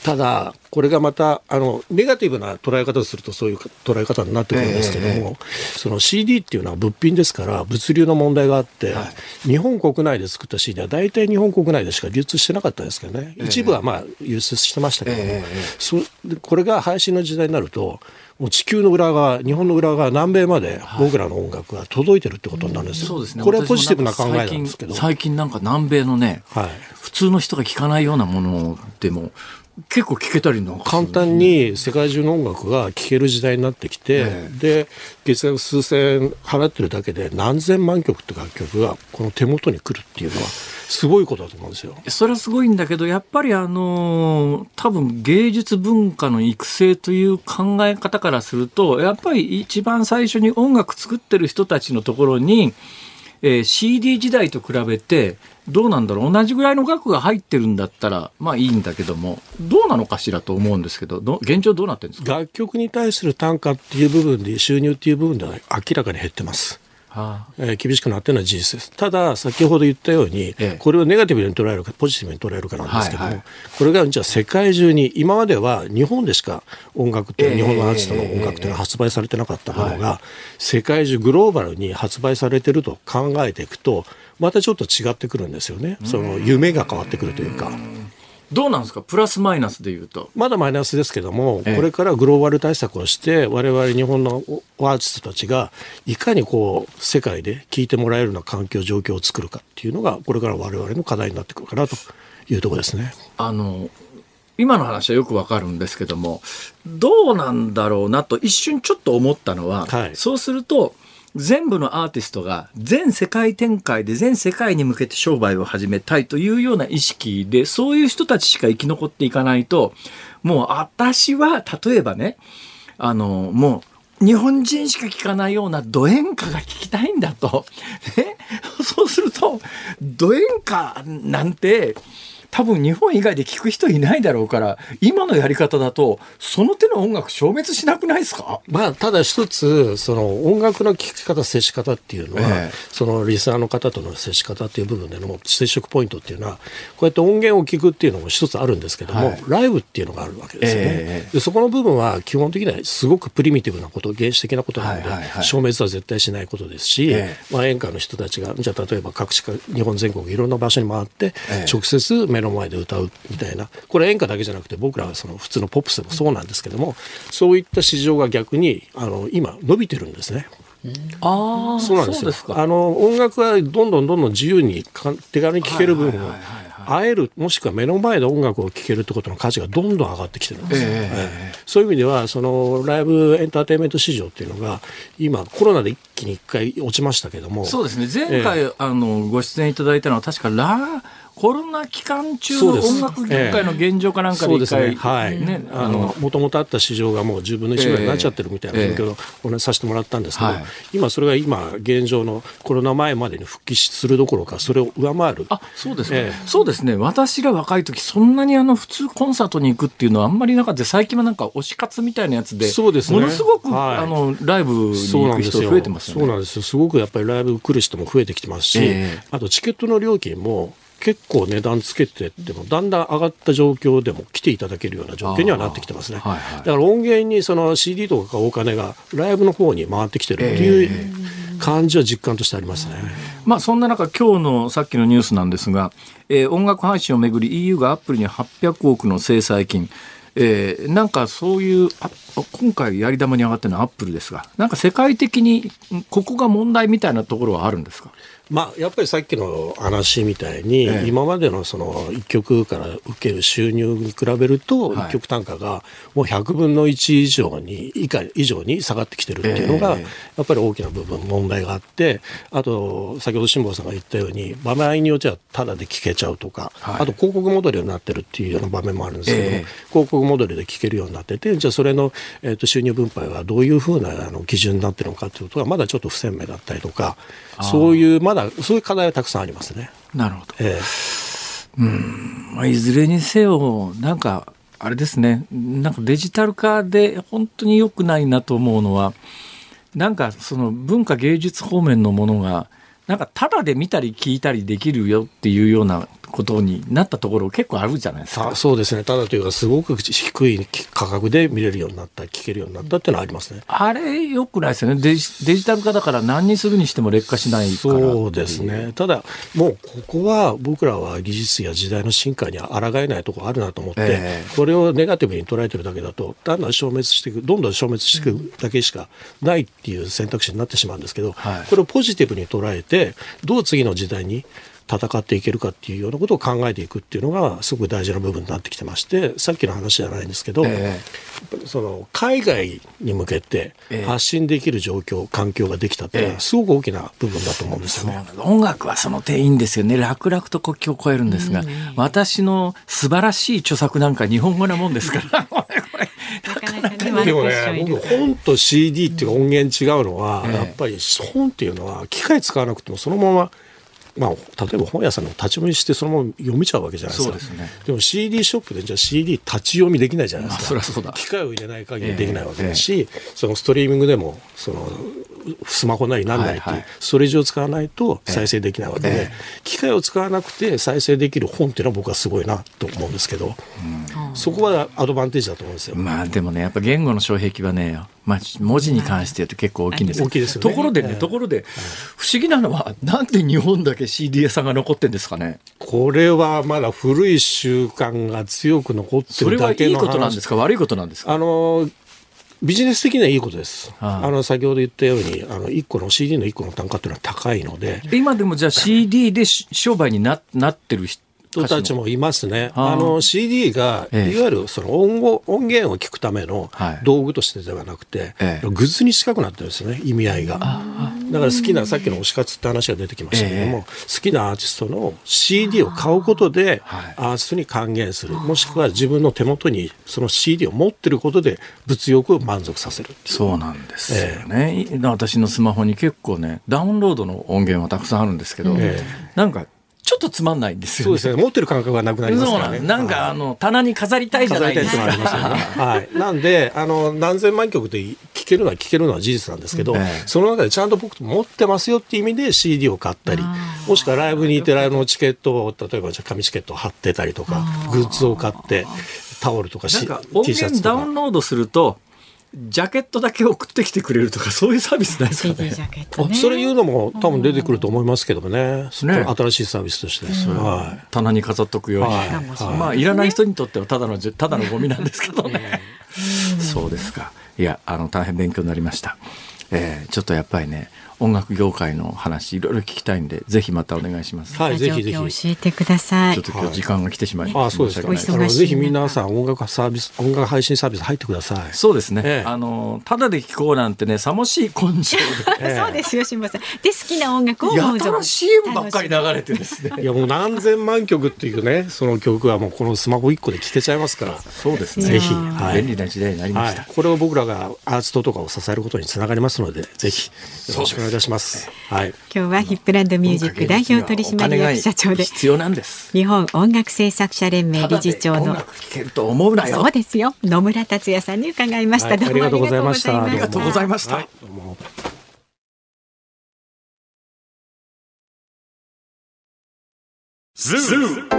ただ、これがまた、あの、ネガティブな捉え方をするとそういう捉え方になってくるんですけども、その CD っていうのは物品ですから、物流の問題があって、日本国内で作った CD は大体日本国内でしか流通してなかったんですけどね、一部はまあ輸出してましたけども、ええそでこれが配信の時代になると、もう地球の裏側、日本の裏側、南米まで僕らの音楽が届いてるってことになるんですよ。そうですね。これはポジティブな考えなんですけど。最近なんか南米のね、はい。普通の人が聞かないようなものでも結構聞けたりな簡単に世界中の音楽が聴ける時代になってきて、え。で月額数千円払ってるだけで何千万曲って楽曲がこの手元に来るっていうのはすごいことだと思うんですよ。それはすごいんだけどやっぱりあの多分芸術文化の育成という考え方からするとやっぱり一番最初に音楽作ってる人たちのところに、えー CD 時代と比べてどうなんだろう同じぐらいの額が入ってるんだったらまあいいんだけどもどうなのかしらと思うんですけどど現状どうなってるんですか、楽曲に対する単価っていう部分で収入っていう部分では明らかに減ってます。はあえー厳しくなってるのは事実です。ただ、先ほど言ったように、ええこれをネガティブに捉えるか、ポジティブに捉えるかなんですけども、はいはいこれがじゃあ世界中に、今までは日本でしか音楽って、ええ日本のアーティストの音楽っていうのは発売されてなかったものが、世界中グローバルに発売されてると考えていくと、またちょっと違ってくるんですよね。その夢が変わってくるというか。どうなんですか？プラスマイナスで言うと。まだマイナスですけども、ええこれからグローバル対策をして、我々日本のアーティストたちが、いかにこう、世界で聴いてもらえるような環境、状況を作るかっていうのが、これから我々の課題になってくるかなというところですね。あの今の話はよくわかるんですけどもどうなんだろうなと一瞬ちょっと思ったのは、はいそうすると全部のアーティストが全世界展開で全世界に向けて商売を始めたいというような意識でそういう人たちしか生き残っていかないともう私は例えばねあのもう日本人しか聞かないようなド演歌が聞きたいんだと。ね、そうすると、ド演歌なんて、多分日本以外で聞く人いないだろうから今のやり方だとその手の音楽消滅しなくないですか？まあただ一つその音楽の聴き方接し方っていうのは、ええ、そのリスナーの方との接し方っていう部分での接触ポイントっていうのはこうやって音源を聞くっていうのも一つあるんですけども、はい、ライブっていうのがあるわけですよね、え、でそこの部分は基本的にはすごくプリミティブなこと原始的なことなので、はいはいはい、消滅は絶対しないことですし、まあ、演歌の人たちがじゃあ例えば各地か日本全国いろんな場所に回って、直接目の前で歌うみたいな。これ演歌だけじゃなくて僕らはその普通のポップスでもそうなんですけどもそういった市場が逆にあの今伸びてるんですね。あそうなんですよ。あの音楽はどんどんどんどん自由に手軽に聴ける分を会えるもしくは目の前で音楽を聴けるってことの価値がどんどん上がってきてるんです、えー、そういう意味ではそのライブエンターテインメント市場っていうのが今コロナで一気に一回落ちましたけども。そうですね。前回、えー、あのご出演いただいたのは確かラコロナ期間中の音楽業界の現状かなんかで一回、えはい、ね、あのもともとあった市場がもう10分の1ぐらいになっちゃってるみたいな状況をお話しさせてもらったんですけど、今それが今現状のコロナ前までに復帰するどころかそれを上回る。あそうですね、そうですね。私が若い時そんなにあの普通コンサートに行くっていうのはあんまりなかった。最近はなんか推し活みたいなやつでそうです、ね、ものすごく、はい、あのライブに行く人増えてますよね。そうなんですよ。すごくやっぱりライブ来る人も増えてきてますし、えー、あとチケットの料金も結構値段つけてってもだんだん上がった状況でも来ていただけるような状況にはなってきてますね、はいはい、だから音源にその CD とかお金がライブの方に回ってきてるっていう感じは実感としてありますね、えー、まあ、そんな中今日のさっきのニュースなんですが、えー、音楽配信をめぐり EU がアップルに800億の制裁金。えー、なんかそういう今回やり玉に上がってるのはアップルですがなんか世界的にここが問題みたいなところはあるんですか？まあ、やっぱりさっきの話みたいに、ええ、今までのその1曲から受ける収入に比べると、1曲単価がもう100分の1以上に、以下以上に下がってきてるっていうのが、やっぱり大きな部分、問題があって、あと、先ほど辛坊さんが言ったように、場合によってはただで聴けちゃうとか、はい、あと広告モデルになってるっていうような場面もあるんですけど広告モデルで聴けるようになってて、じゃあそれの、えー、と収入分配はどういうふうなあの基準になってるのかということが、まだちょっと不鮮明だったりとか、そういうまだそういう課題はたくさんありますね。なるほど。えー、うんまあ、いずれにせよなんかあれですねなんかデジタル化で本当に良くないなと思うのはなんかその文化芸術方面のものがなんかただで見たり聞いたりできるよっていうようなことになったところ結構あるじゃないですか。そうですね。ただというかすごく低い価格で見れるようになった、聞けるようになったっていうのはありますね。あれよくないですよね。デジデジタル化だから何にするにしても劣化しないそうですね。ただもうここは僕らは技術や時代の進化には抗えないところあるなと思って、えー、これをネガティブに捉えてるだけだとだんだん消滅していく、どんどん消滅していくだけしかないっていう選択肢になってしまうんですけど、はい、これをポジティブに捉えてどう次の時代に戦っていけるかっていうようなことを考えていくっていうのがすごく大事な部分になってきてましてさっきの話じゃないんですけど、えー、その海外に向けて発信できる状況、環境ができたっていうのはすごく大きな部分だと思うんですよね。音楽はその点いいんですよね。楽々と国境を越えるんですが、私の素晴らしい著作なんか日本語なもんですから。<laughs> でもね僕本と CD っていう音源違うのは、やっぱり本っていうのは機械使わなくてもそのまままあ、例えば本屋さんの立ち読みしてそのまま読みちゃうわけじゃないですか。でね、でも CD ショップでじゃあ CD 立ち読みできないじゃないですか。まあ、そ機械を入れない限りできないわけだし、えーえー、そのストリーミングでもそのスマホなりなんなりっていう、ストレージを使わないと再生できないわけで、えー、機械を使わなくて再生できる本っていうのは僕はすごいなと思うんですけど、うん、そこはアドバンテージだと思うんですよ。まあでもねやっぱ言語の障壁はねまあ、文字に関して言うと結構大きいんです大きいですよ、ね、ところでね、ところで、不思議なのは、なんで日本だけ CD 屋さんが残ってんですかね？これはまだ古い習慣が強く残ってるだけのそれはいいことなんですか、悪いことなんですか？あのビジネス的にはいいことです。あの先ほど言ったように、あの1個の CD の1個の単価っていうのは高いので。今でもじゃあ CD で商売にななってる人たちもいますね。あの CD が、ええ。いわゆるその音語音源を聞くためのはい道具としてではなくて、ええ。グッズに近くなってるんですよね、意味合いが。だから好きな、さっきの推し活って話が出てきましたけども、え好きなアーティストの CD を買うことで、はい。アーティストに還元する、もしくは自分の手元にその CD を持ってることで物欲を満足させる。そうなんですよね、私のスマホに結構ねダウンロードの音源はたくさんあるんですけど、えなんかちょっとつまんないんですよね。そうですね、持ってる感覚がなくなりますからね。なんかあの棚に飾りたいじゃないですか。飾りたいっていうのがありますよね。<laughs> はい。なんで、あの、何千万曲で聴けるのは聴けるのは事実なんですけど、ええその中でちゃんと僕持ってますよっていう意味で CD を買ったり、もしくはライブに行ってライブのチケットを、例えばじゃあ紙チケットを貼ってたりとか、グッズを買って、タオルとかシャ源ツとか。ダウンロードするとジャケットだけ送ってきてくれるとかそういうサービスないですかねね。あそれ言うのも多分出てくると思いますけどもね。ね新しいサービスとして。は棚に飾っとくように、はいはいまあいらない人にとってはただのじ <laughs> ただのゴミなんですけどね。そうですか。いやあの大変勉強になりました。えーちょっとやっぱりね音楽業界の話いろいろ聞きたいんでぜひまたお願いします。い。はい、ぜ状ひぜひ。況教えてくださいちょっ。と今日時間が来てしまい、あそうですか、ぜひ皆さん音楽サービス、音楽配信サービス入ってください。そうですね、ええあのただで聞こうなんてねさもしい根性で <laughs> そうですよ、辛坊さん。で、好きな音楽をやたら CM ばっかり流れてですねいやもう何千万曲っていうね、その曲はもうこのスマホ1個で聴けちゃいますから。そうですねぜひ、はい便利な時代になりました、、はいこれを僕らがアーティストとかを支えることにつながりますので、ぜひよろしくお願いいたします。はい。今日はヒップランドミュージック代表取締役社長で、必要なんです日本音楽制作者連盟理事長のただで音楽聴けると思うなよそうですよ。野村達也さんに伺いました。はいどうもありがとうございましたありがとうございましたあり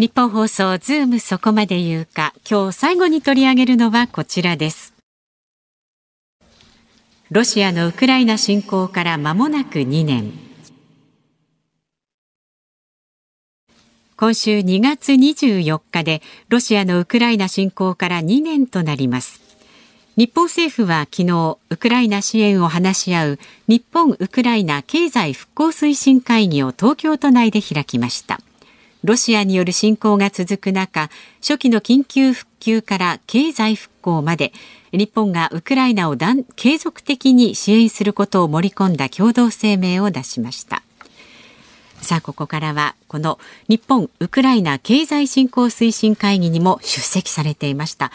日本放送ズームそこまで言うか。今日最後に取り上げるのはこちらです。ロシアのウクライナ侵攻から間もなく2年。今週2月24日でロシアのウクライナ侵攻から2年となります。日本政府は昨日ウクライナ支援を話し合う日本ウクライナ経済復興推進会議を東京都内で開きました。ロシアによる侵攻が続く中初期の緊急復旧から経済復興まで日本がウクライナを断継続的に支援することを盛り込んだ共同声明を出しました。さあここからはこの日本ウクライナ経済振興推進会議にも出席されていました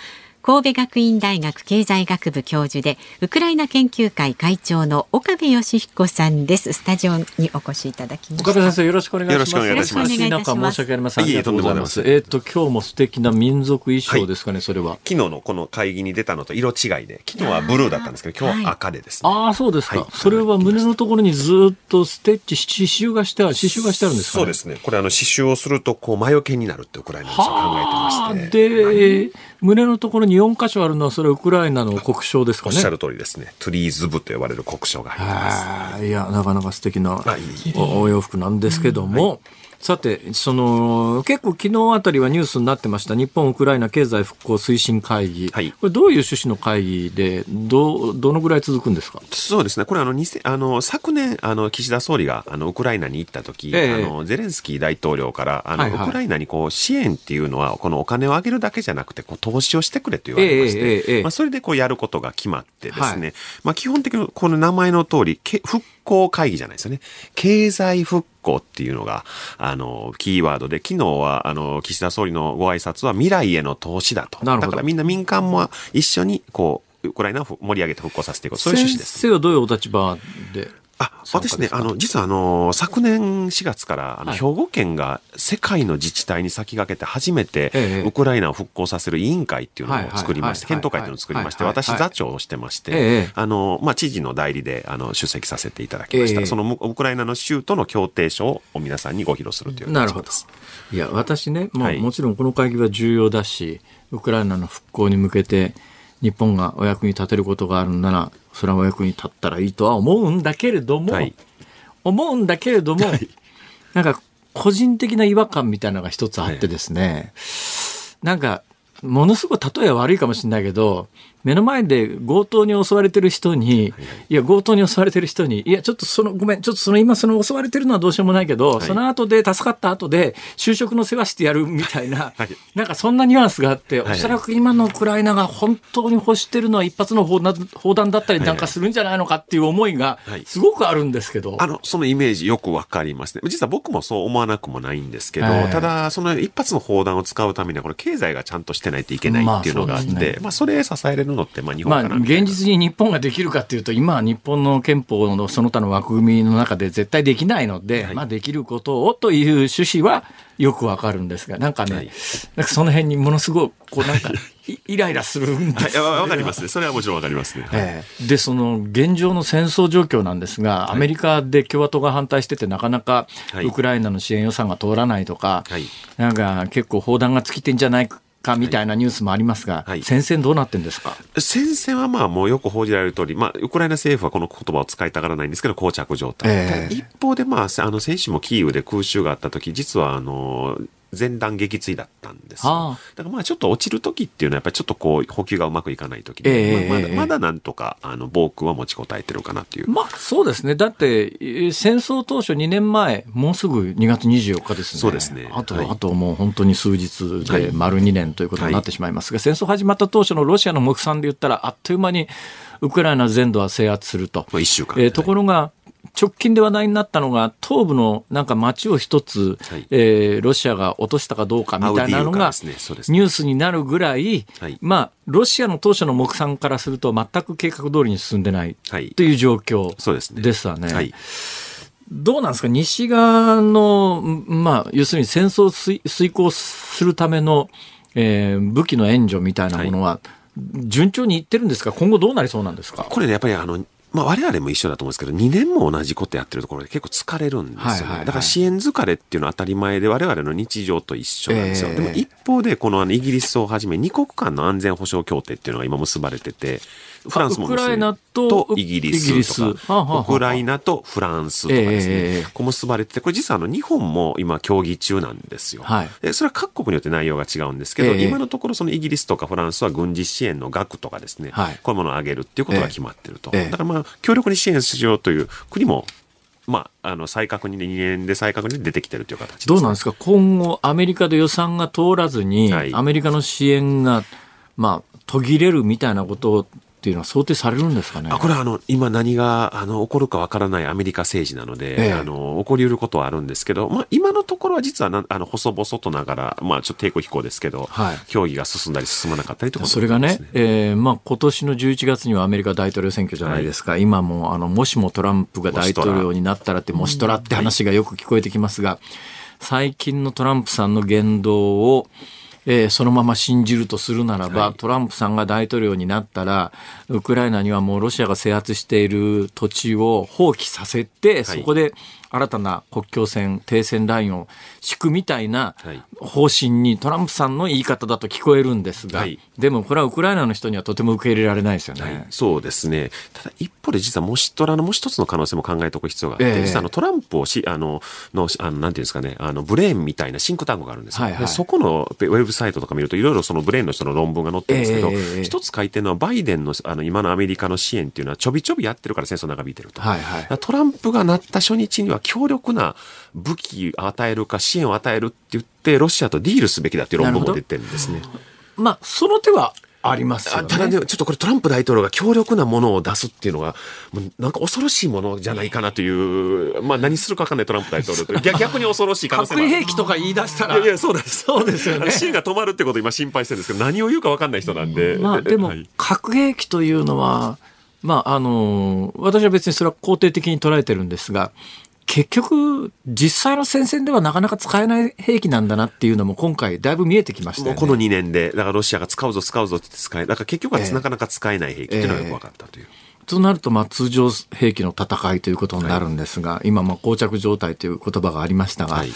神戸学院大学経済学部教授でウクライナ研究会会長の岡部義彦さんですスタジオにお越しいただきました岡部先生よろしくお願いします。よろしくお願いしますよろしくお願いいたしますなんか申し訳ありません。いえいえありがとうございます。とんでもえっ、と今日も素敵な民族衣装ですかね、それは。昨日のこの会議に出たのと色違いで、昨日はブルーだったんですけど、今日は赤でですね。ああそうですか、はいそれは胸のところにずっとステッチ刺繍がしてある刺繍がしてあるんですか、ね、そうですね。これあの刺繍をするとこう魔除けになるってウクライナの人は考えてはあまして。で、胸のところに4箇所あるのはそれはウクライナの国章ですかねおっしゃる通りですね。トゥリーズ部と呼ばれる国章が入ってます。いやなかなか素敵なおお洋服なんですけども、さてその結構昨日あたりはニュースになってました。日本ウクライナ経済復興推進会議、はい。これどういう趣旨の会議でどうどのぐらい続くんですか？そうですね。これあの、2000あの、昨年、あの、岸田総理が、あの、ウクライナに行った時、ええ。あの、ゼレンスキー大統領から、あの、はいはい。ウクライナにこう、支援っていうのは、このお金をあげるだけじゃなくて、こう、投資をしてくれと言われまして、ええええええ。まあ、それでこう、やることが決まってですね、はい。まあ、基本的にこの名前の通り、け復興会議じゃないですよね。経済復興っていうのが、あの、キーワードで、昨日は、あの、岸田総理のご挨拶は未来への投資だと。なるほどだからみんな民間も一緒に、こう、ウクライナを盛り上げて復興させていこう。そういう趣旨です。先生はどういうお立場で？あ、私ね、あの、実はあの、昨年4月から、あの、はい。兵庫県が世界の自治体に先駆けて初めて、ええウクライナを復興させる委員会っていうのを作りまして、検討会っていうのを作りまして、私座長をしてまして、ええあの、まあ、知事の代理で、あの、出席させていただきました。ええ。そのウウクライナの州との協定書を皆さんにご披露するというなるほど。いや、私ね、もう、はい。もちろんこの会議は重要だし、ウクライナの復興に向けて、日本がお役に立てることがあるんなら、それはお役に立ったらいいとは思うんだけれども、はい。思うんだけれども、なんか、個人的な違和感みたいなのが一つあってですね、なんか、ものすごく例えは悪いかもしれないけど、目の前で強盗に襲われてる人に、いや、強盗に襲われてる人に、いや、ちょっとその、ごめん、ちょっとその今その襲われてるのはどうしようもないけど、い。その後で助かった後で、就職の世話してやるみたいな、はい。なんかそんなニュアンスがあって、はいおそらく今のウクライナが本当に欲してるのは一発の砲弾砲弾だったりなんかするんじゃないのかっていう思いがはい。すごくあるんですけど。あの、そのイメージよくわかりますね。実は僕もそう思わなくもないんですけど、はいただ、その一発の砲弾を使うためには、これ経済がちゃんとしてないといけないっていうのがあって、まあね。まあ、それ支えれるのって、まあ、日本まあ、現実に日本ができるかっていうと、今は日本の憲法のその他の枠組みの中で絶対できないので、はい。まあ、できることをという趣旨はよくわかるんですが、なんかね、はい。なんかその辺にものすごく、こうなんか、<laughs> いイライラするんですはい、わわかりますね。それはもちろんわかりますね。ええ。で、その現状の戦争状況なんですが、アメリカで共和党が反対してて、なかなかはい。ウクライナの支援予算が通らないとか、はい。なんか結構砲弾が尽きてんじゃないかみたいなニュースもありますが、はい。戦線どうなってんですか？戦線はまあもうよく報じられる通り、まあ、ウクライナ政府はこの言葉を使いたがらないんですけど、膠着状態。ええ。ただ一方で、まあ、あの、先週もキーウで空襲があった時、実は、あの、前段撃墜だったんですだからまあちょっと落ちる時っていうのはやっぱりちょっとこう補給がうまくいかない時で、ええまあまだええまだなんとかあの防空は持ちこたえてるかなっていう。まあそうですね。だって、えー戦争当初2年前、もうすぐ2月24日ですね。そうですねあと、はいあともう本当に数日はいで丸2年ということになってしまいますが、戦争始まった当初のロシアの目算で言ったら、あっという間にウクライナ全土は制圧すると。まあ一週間えーところが、直近で話題になったのが、東部のなんか町を一つ、はい。えーロシアが落としたかどうかみたいなのがニュースになるぐらい、はい。まあ、ロシアの当初の目算からすると全く計画通りに進んでないはい。という状況そうですね。ですわね。はい。どうなんですか？西側の、んまあ、要するに戦争を遂遂行するための、えー武器の援助みたいなものは、順調にいってるんですか？今後どうなりそうなんですか？これね、やっぱりあの、まあ、我々も一緒だと思うんですけど、2年も同じことやってるところで結構疲れるんですよね。だから支援疲れっていうのは当たり前で、我々の日常と一緒なんですよ。ええでも一方で、このあのイギリスをはじめ、2国間の安全保障協定っていうのが今結ばれてて、フランスもウクライナととイギリススとか、はあはあはあ。ウクライナとフランスとかですね、ええこう結ばれてて、これ実はあの日本も今協議中なんですよ。はい。でそれは各国によって内容が違うんですけど、ええ今のところそのイギリスとかフランスは軍事支援の額とかですね、はい。こういうものを上げるっていうことが決まってると。ええ。だからまあ、強力に支援しようという国も、まあ、あの、再確認で2年で再確認で出てきてるという形です、どうなんですか？今後、アメリカで予算が通らずに、はい。アメリカの支援が、まあ、途切れるみたいなことっていうのは想定されるんですかね？あこれはあの今何があの起こるかわからないアメリカ政治なので、ええ。あの起こりうることはあるんですけど、まあ、今のところは実はなあの細々とながら、まあ、ちょっと抵抗飛行ですけど、はい。協議が進んだり進まなかったりということそれがね。えーまあ、今年の11月にはアメリカ大統領選挙じゃないですか、今もあのもしもトランプが大統領になったらって、もしトラって話がよく聞こえてきますが、最近のトランプさんの言動を、えーそのまま信じるとするならば、トランプさんが大統領になったら、ウクライナにはもうロシアが制圧している土地を放棄させて、そこで新たな国境線、停戦ラインを敷くみたいなはい方針にトランプさんの言い方だと聞こえるんですが、はいでもこれはウクライナの人にはとても受け入れられないですよね。はい、そうですね。ただ一方で実はもしトラのもう一つの可能性も考えておく必要があって、ええ実はあのトランプをし、あの、の、あの、なんていうんですかね、あの、ブレーンみたいなシンクタンクがあるんですよ。はいはいでそこのウェブサイトとか見るといろいろそのブレーンの人の論文が載ってるんですけど、ええええ一つ書いてるのはバイデンのあの今のアメリカの支援っていうのはちょびちょびやってるから戦争長引いてると。はいはいトランプがなった初日には強力な武器を与えるか支援を与えるって言って、ロシアとディールすべきだっていう論文も出てるんですね。まあ、その手はありますよね。ただね、ちょっとこれトランプ大統領が強力なものを出すっていうのが、もうなんか恐ろしいものじゃないかなという、まあ何するかわかんないトランプ大統領と逆 <laughs> 逆に恐ろしい可能性核。兵器とか言い出したら。いやいや、そうです。そうですよねシーンが止まるってことを今心配してるんですけど、何を言うか分かんない人なんで。まあでもはい核兵器というのは、まああの私は別にそれは肯定的に捉えてるんですが結局実際の戦線ではなかなか使えない兵器なんだなっていうのも今回だいぶ見えてきましたよね。この2年で、だからロシアが使うぞ使うぞって使え、だから結局はなかなか使えない兵器っていうのがよく分かったという。となると、まあ、通常兵器の戦いということになるんですが、今、まあ、膠着状態という言葉がありましたが、はい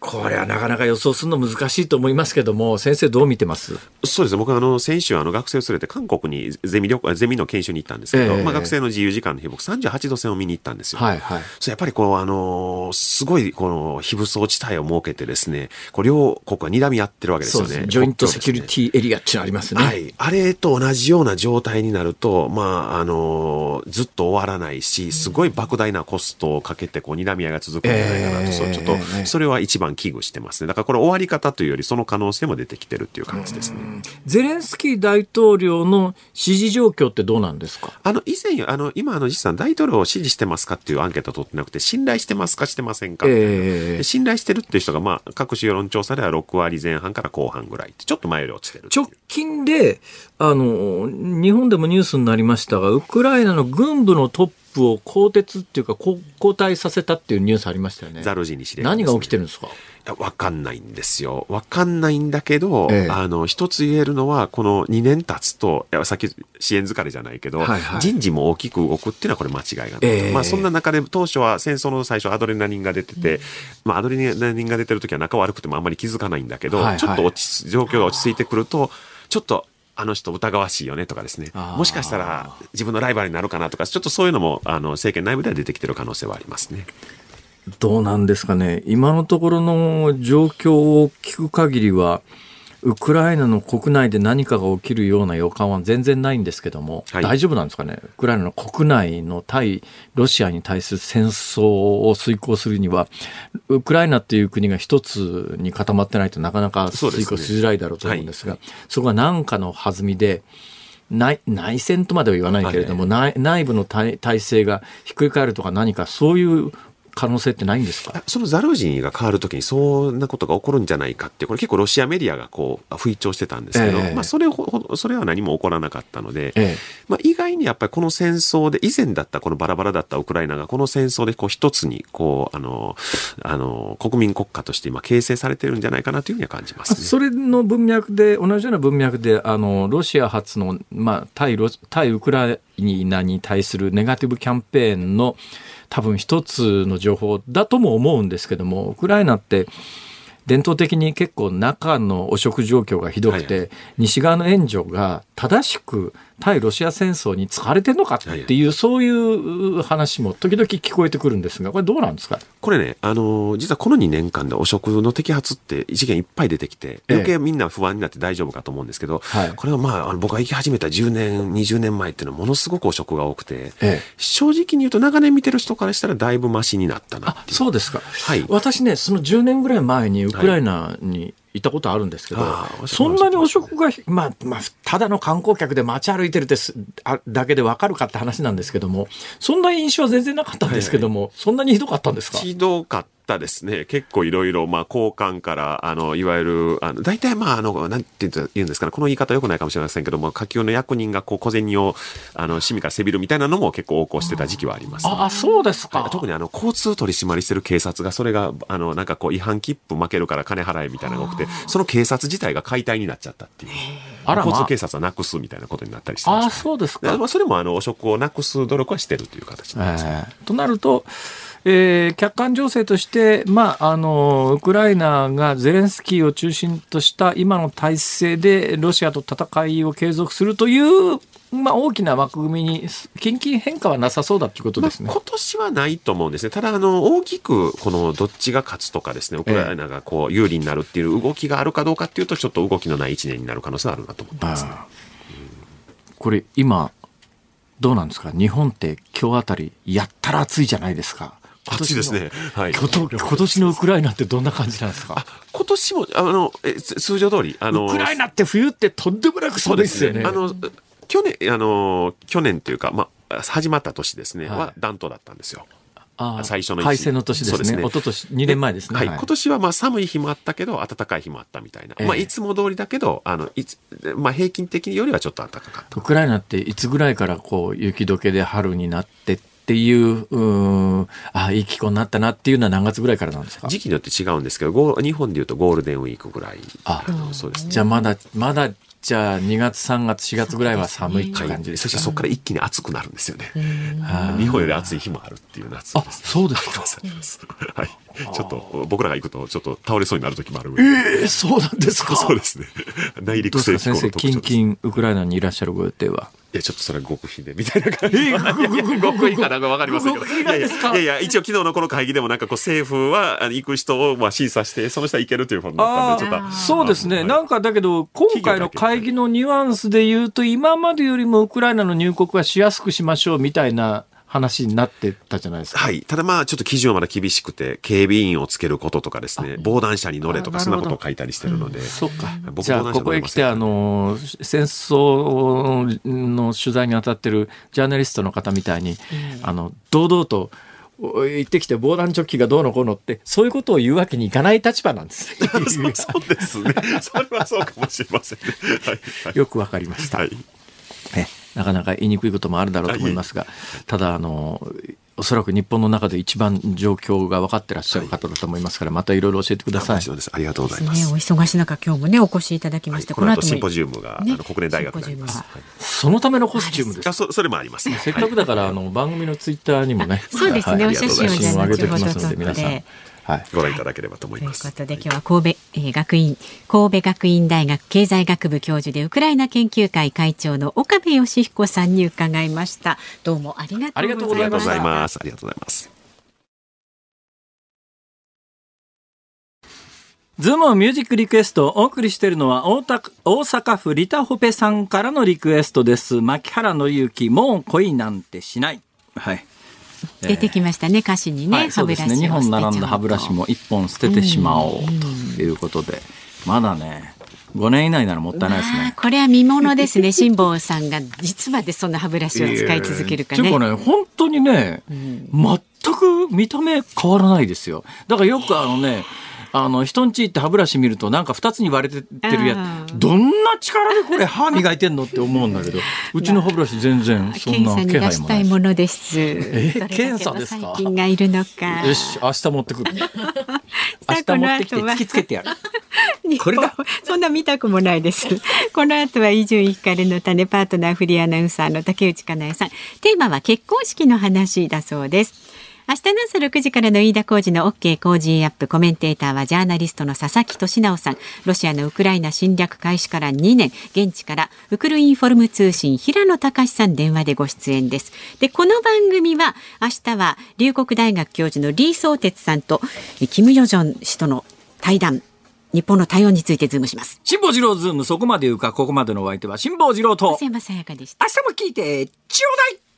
これはなかなか予想するの難しいと思いますけども、先生どう見てます？そうですね。僕はあの、先週あの学生を連れて韓国にゼミ旅行、ゼミの研修に行ったんですけど、ええまあ学生の自由時間の日、僕38度線を見に行ったんですよ。はいはい。やっぱりこう、あのすごいこの非武装地帯を設けてですね、こう両国が睨み合ってるわけですよね。そうです。ジョイントセキュリィティエリアっていうのありますね。はい。あれと同じような状態になると、まあ、あのずっと終わらないし、すごい莫大なコストをかけて、こう、睨み合いが続くんじゃないかなと、ええそうちょっと、それは一番危惧してますね。だからこれ終わり方というより、その可能性も出てきてるっていう感じですね。ゼレンスキー大統領の支持状況ってどうなんですか？あの、以前よ、あの、今、あの、実は大統領を支持してますかっていうアンケートを取ってなくて、信頼してますかしてませんか？ええ。で信頼してるっていう人が、まあ、各種世論調査では6割前半から後半ぐらいって、ちょっと前より落ちてる直近で、あの、日本でもニュースになりましたが、ウクライナの軍部のトップを更迭っていうか、こ交代させたっていうニュースありましたよね。ザルジに司令官何が起きてるるんですか？わかんないんですよ。わかんないんだけど、ええあの、一つ言えるのは、この2年経つと、いやさっき支援疲れじゃないけど、はいはい人事も大きく動くっていうのはこれ間違いがない。ええまあそんな中で当初は戦争の最初アドレナリンが出てて、まあアドレナリンが出てる時は仲悪くてもあんまり気づかないんだけど、はいはいちょっと落ち状況が落ち着いてくると、ちょっと、あの人疑わしいよねとかですね。もしかしたら自分のライバルになるかなとか、ちょっとそういうのも、あの、政権内部では出てきてる可能性はありますね。どうなんですかね、今のところの状況を聞く限りは、ウクライナの国内で何かが起きるような予感は全然ないんですけども、はい。大丈夫なんですかね、ウクライナの国内の対ロシアに対する戦争を遂行するには、ウクライナっていう国が一つに固まってないとなかなか遂行しづらいだろうと思うんですが、そこが何かの弾みで、内内戦とまでは言わないけれども、内内部の体体制がひっくり返るとか何かそういう可能性ってないんですか？そのザルージニが変わるときにそんなことが起こるんじゃないかって、これ結構ロシアメディアがこう、吹聴してたんですけど、ええ。まあそれそれは何も起こらなかったので、ええ。まあ意外にやっぱりこの戦争で、以前だったこのバラバラだったウクライナがこの戦争でこう一つに、こう、あの、あの、国民国家として今形成されてるんじゃないかなというふうには感じますね。それの文脈で、同じような文脈で、あの、ロシア発の、まあ、対ロ、対ウクライナに対するネガティブキャンペーンの多分一つの情報だとも思うんですけども、ウクライナって、伝統的に結構中の汚職状況がひどくて、はいは西側の援助が正しく対ロシア戦争に使われてるのかっていう、そういう話も時々聞こえてくるんですが、これどうなんですか？これね、あのー実はこの2年間で汚職の摘発って事件いっぱい出てきて、余計みんな不安になって大丈夫かと思うんですけど、はい。これはまあ、あの僕が行き始めた10年、20年前っていうのはものすごく汚職が多くて、ええ。正直に言うと長年見てる人からしたらだいぶマシになったな。そうですか、はい。私ね、その10年ぐらい前にウクライナに行ったことあるんですけど、そんなに汚職が、まあ、まあ、ただの観光客で街歩いてるですあだけで分かるかって話なんですけども、そんな印象は全然なかったんですけども、そんなにひどかったんですか？ひどかったですね。結構いろいろ、まあ、交換から、あの、いわゆる、あの、大体まあ、あの、なんて言うんですかね、この言い方良くないかもしれませんけども、下級の役人がこう、小銭を、あの、市民からせびるみたいなのも結構横行してた時期はあります、ね。ああ、そうですか。特にあの交通取り締まりしてる警察がそれがあのなんかこう違反切符負けるから金払えみたいなのが多くてその警察自体が解体になっちゃったっていうあらまあ交通警察はなくすみたいなことになったりしてまああ、した、そうですか。でまあ、それもあの汚職をなくす努力はしてるという形になります、えーとなると、えー客観情勢として、まあ、あのウクライナがゼレンスキーを中心とした今の体制でロシアと戦いを継続するという、まあ、大きな枠組みに近々変化はなさそうだということまあですね。今年はないと思うんですね。ただ、あの、大きく、この、どっちが勝つとかですね、ウクライナがこう、有利になるっていう動きがあるかどうかっていうと、ちょっと動きのない一年になる可能性はあるなと思ってますね。これ今どうなんですか？日本って今日あたりやったら暑いじゃないですか。今年の暑いですね。はい。今年のウクライナってどんな感じなんですか？今年も、あの、えつ通常通り、あの、ウクライナって冬ってとんでもなくそうですよね。あの、去年、あの、去年っていうか、まあ、始まった年ですね、はいは暖冬だったんですよ。最初の一改正の年ですね。すね一昨年2年前ですね。はい、今年はまあ寒い日もあったけど、暖かい日もあったみたいな。ええまあ、いつも通りだけど、あの、いつ、まあ、平均的よりはちょっと暖かかった。ウクライナっていつぐらいからこう雪解けで春になってっていう、うあ、いい気候になったなっていうのは何月ぐらいからなんですか？時期によって違うんですけど、ゴー日本でいうとゴールデンウィークぐらい。あのそうですね。じゃあまだ、まだ、じゃあ2月3月4月ぐらいは寒いって感じですか？そしてそこから一気に暑くなるんですよね。日本より暑い日もあるっていう夏あ、です。そうですか。はい。ちょっと、僕らが行くと、ちょっと倒れそうになる時もある。えー、そうなんですか？そうですね。内陸性気候のか？先生、近特徴です。い々ウクライナにいらっしゃるご予定は？や、ちょっとそれは極秘で、みたいな感じ。極秘かなんかわか？りませんけど。いやいや、一応昨日のこの会議でもなんかこう政府は行く人をまあ審査して、その人は行けるというふうになったんで、ちょっと。そうですね。はいなんかだけど、今回の会議のニュアンスで言うと、今までよりもウクライナの入国はしやすくしましょうみたいな話になってたじゃないですか。はい。ただまあ、ちょっと基準はまだ厳しくて、警備員をつけることとかですね、防弾車に乗れとか、あそんなことを書いたりしてるので。そうか。僕じゃあ、ここへ来て、あの、戦争の取材に当たってるジャーナリストの方みたいに、あの、堂々と、お行ってきて防弾チョッキがどうのこうのって、そういうことを言うわけにいかない立場なんですね。そ <laughs> うそうですね。それはそうかもしれませんね。はい。はいよくわかりました。はい。えなかなか言いにくいこともあるだろうと思いますが、ただあの、おそらく日本の中で一番状況が分かってらっしゃる方だと思いますから、またいろいろ教えてください。そうです。ありがとうございねま、す。お忙しい中今日もねお越しいただきまして、この後シンもポジウムが、ねあの国連大学になります。シンポジはいそのためのコスチュームですあ。そそれもあります。せっかくだから、あの、番組のツイッターにもね。そうですねはいお写真を上げておきますので、皆さん。はい。ご覧いただければと思いというます。ことで今日は神戸、えー学院神戸学院大学経済学部教授でウクライナ研究会会長の岡部義彦さんに伺いましたどうもありがとうございましたありがとうございまます。ありがとうございます。ズームミュージックリクエストをお送りしているのは大田大阪府リタホペさんからのリクエストです。牧原紀之、もう恋なんてしない。はい。出てきましたね歌詞にね、はい、そうですね。2本並んだ歯ブラシも1本捨ててしまおうということで、まだね、5年以内ならもったいないですね。これは見ものですね <laughs> 辛坊さんが実はでそんな歯ブラシを使い続けるかね。っていうかね、本当にね、全く見た目変わらないですよ。だからよくあのね、あの、人んち行って歯ブラシ見るとなんか二つに割れてるやあつ、どんな力でこれ歯磨いてんのって思うんだけど、<laughs> うちの歯ブラシ全然そん検な気配もないし。たいものですえ検査ですか？細菌がいるのかよし、明日持ってくる。<laughs> 明日持ってきて突きつけてやる。<laughs> これだそんな見たくもないです。この後は伊集院光の種パートナーフリーアナウンサーの竹内かなえさん。テーマは結婚式の話だそうです。明日の朝6時からの飯田浩二の OK 工事アップコメンテーターはジャーナリストの佐々木俊尚さん。ロシアのウクライナ侵略開始から2年、現地からウクルインフォルム通信平野隆さん電話でご出演です。で、この番組は明日は龍谷大学教授の李相哲さんとえキム・ヨジョン氏との対談。日本の対応についてズームします。辛坊治郎ズーム、そこまで言うか、ここまでのお相手は辛坊治郎と、増山さやかでした。明日も聞いてちょうだい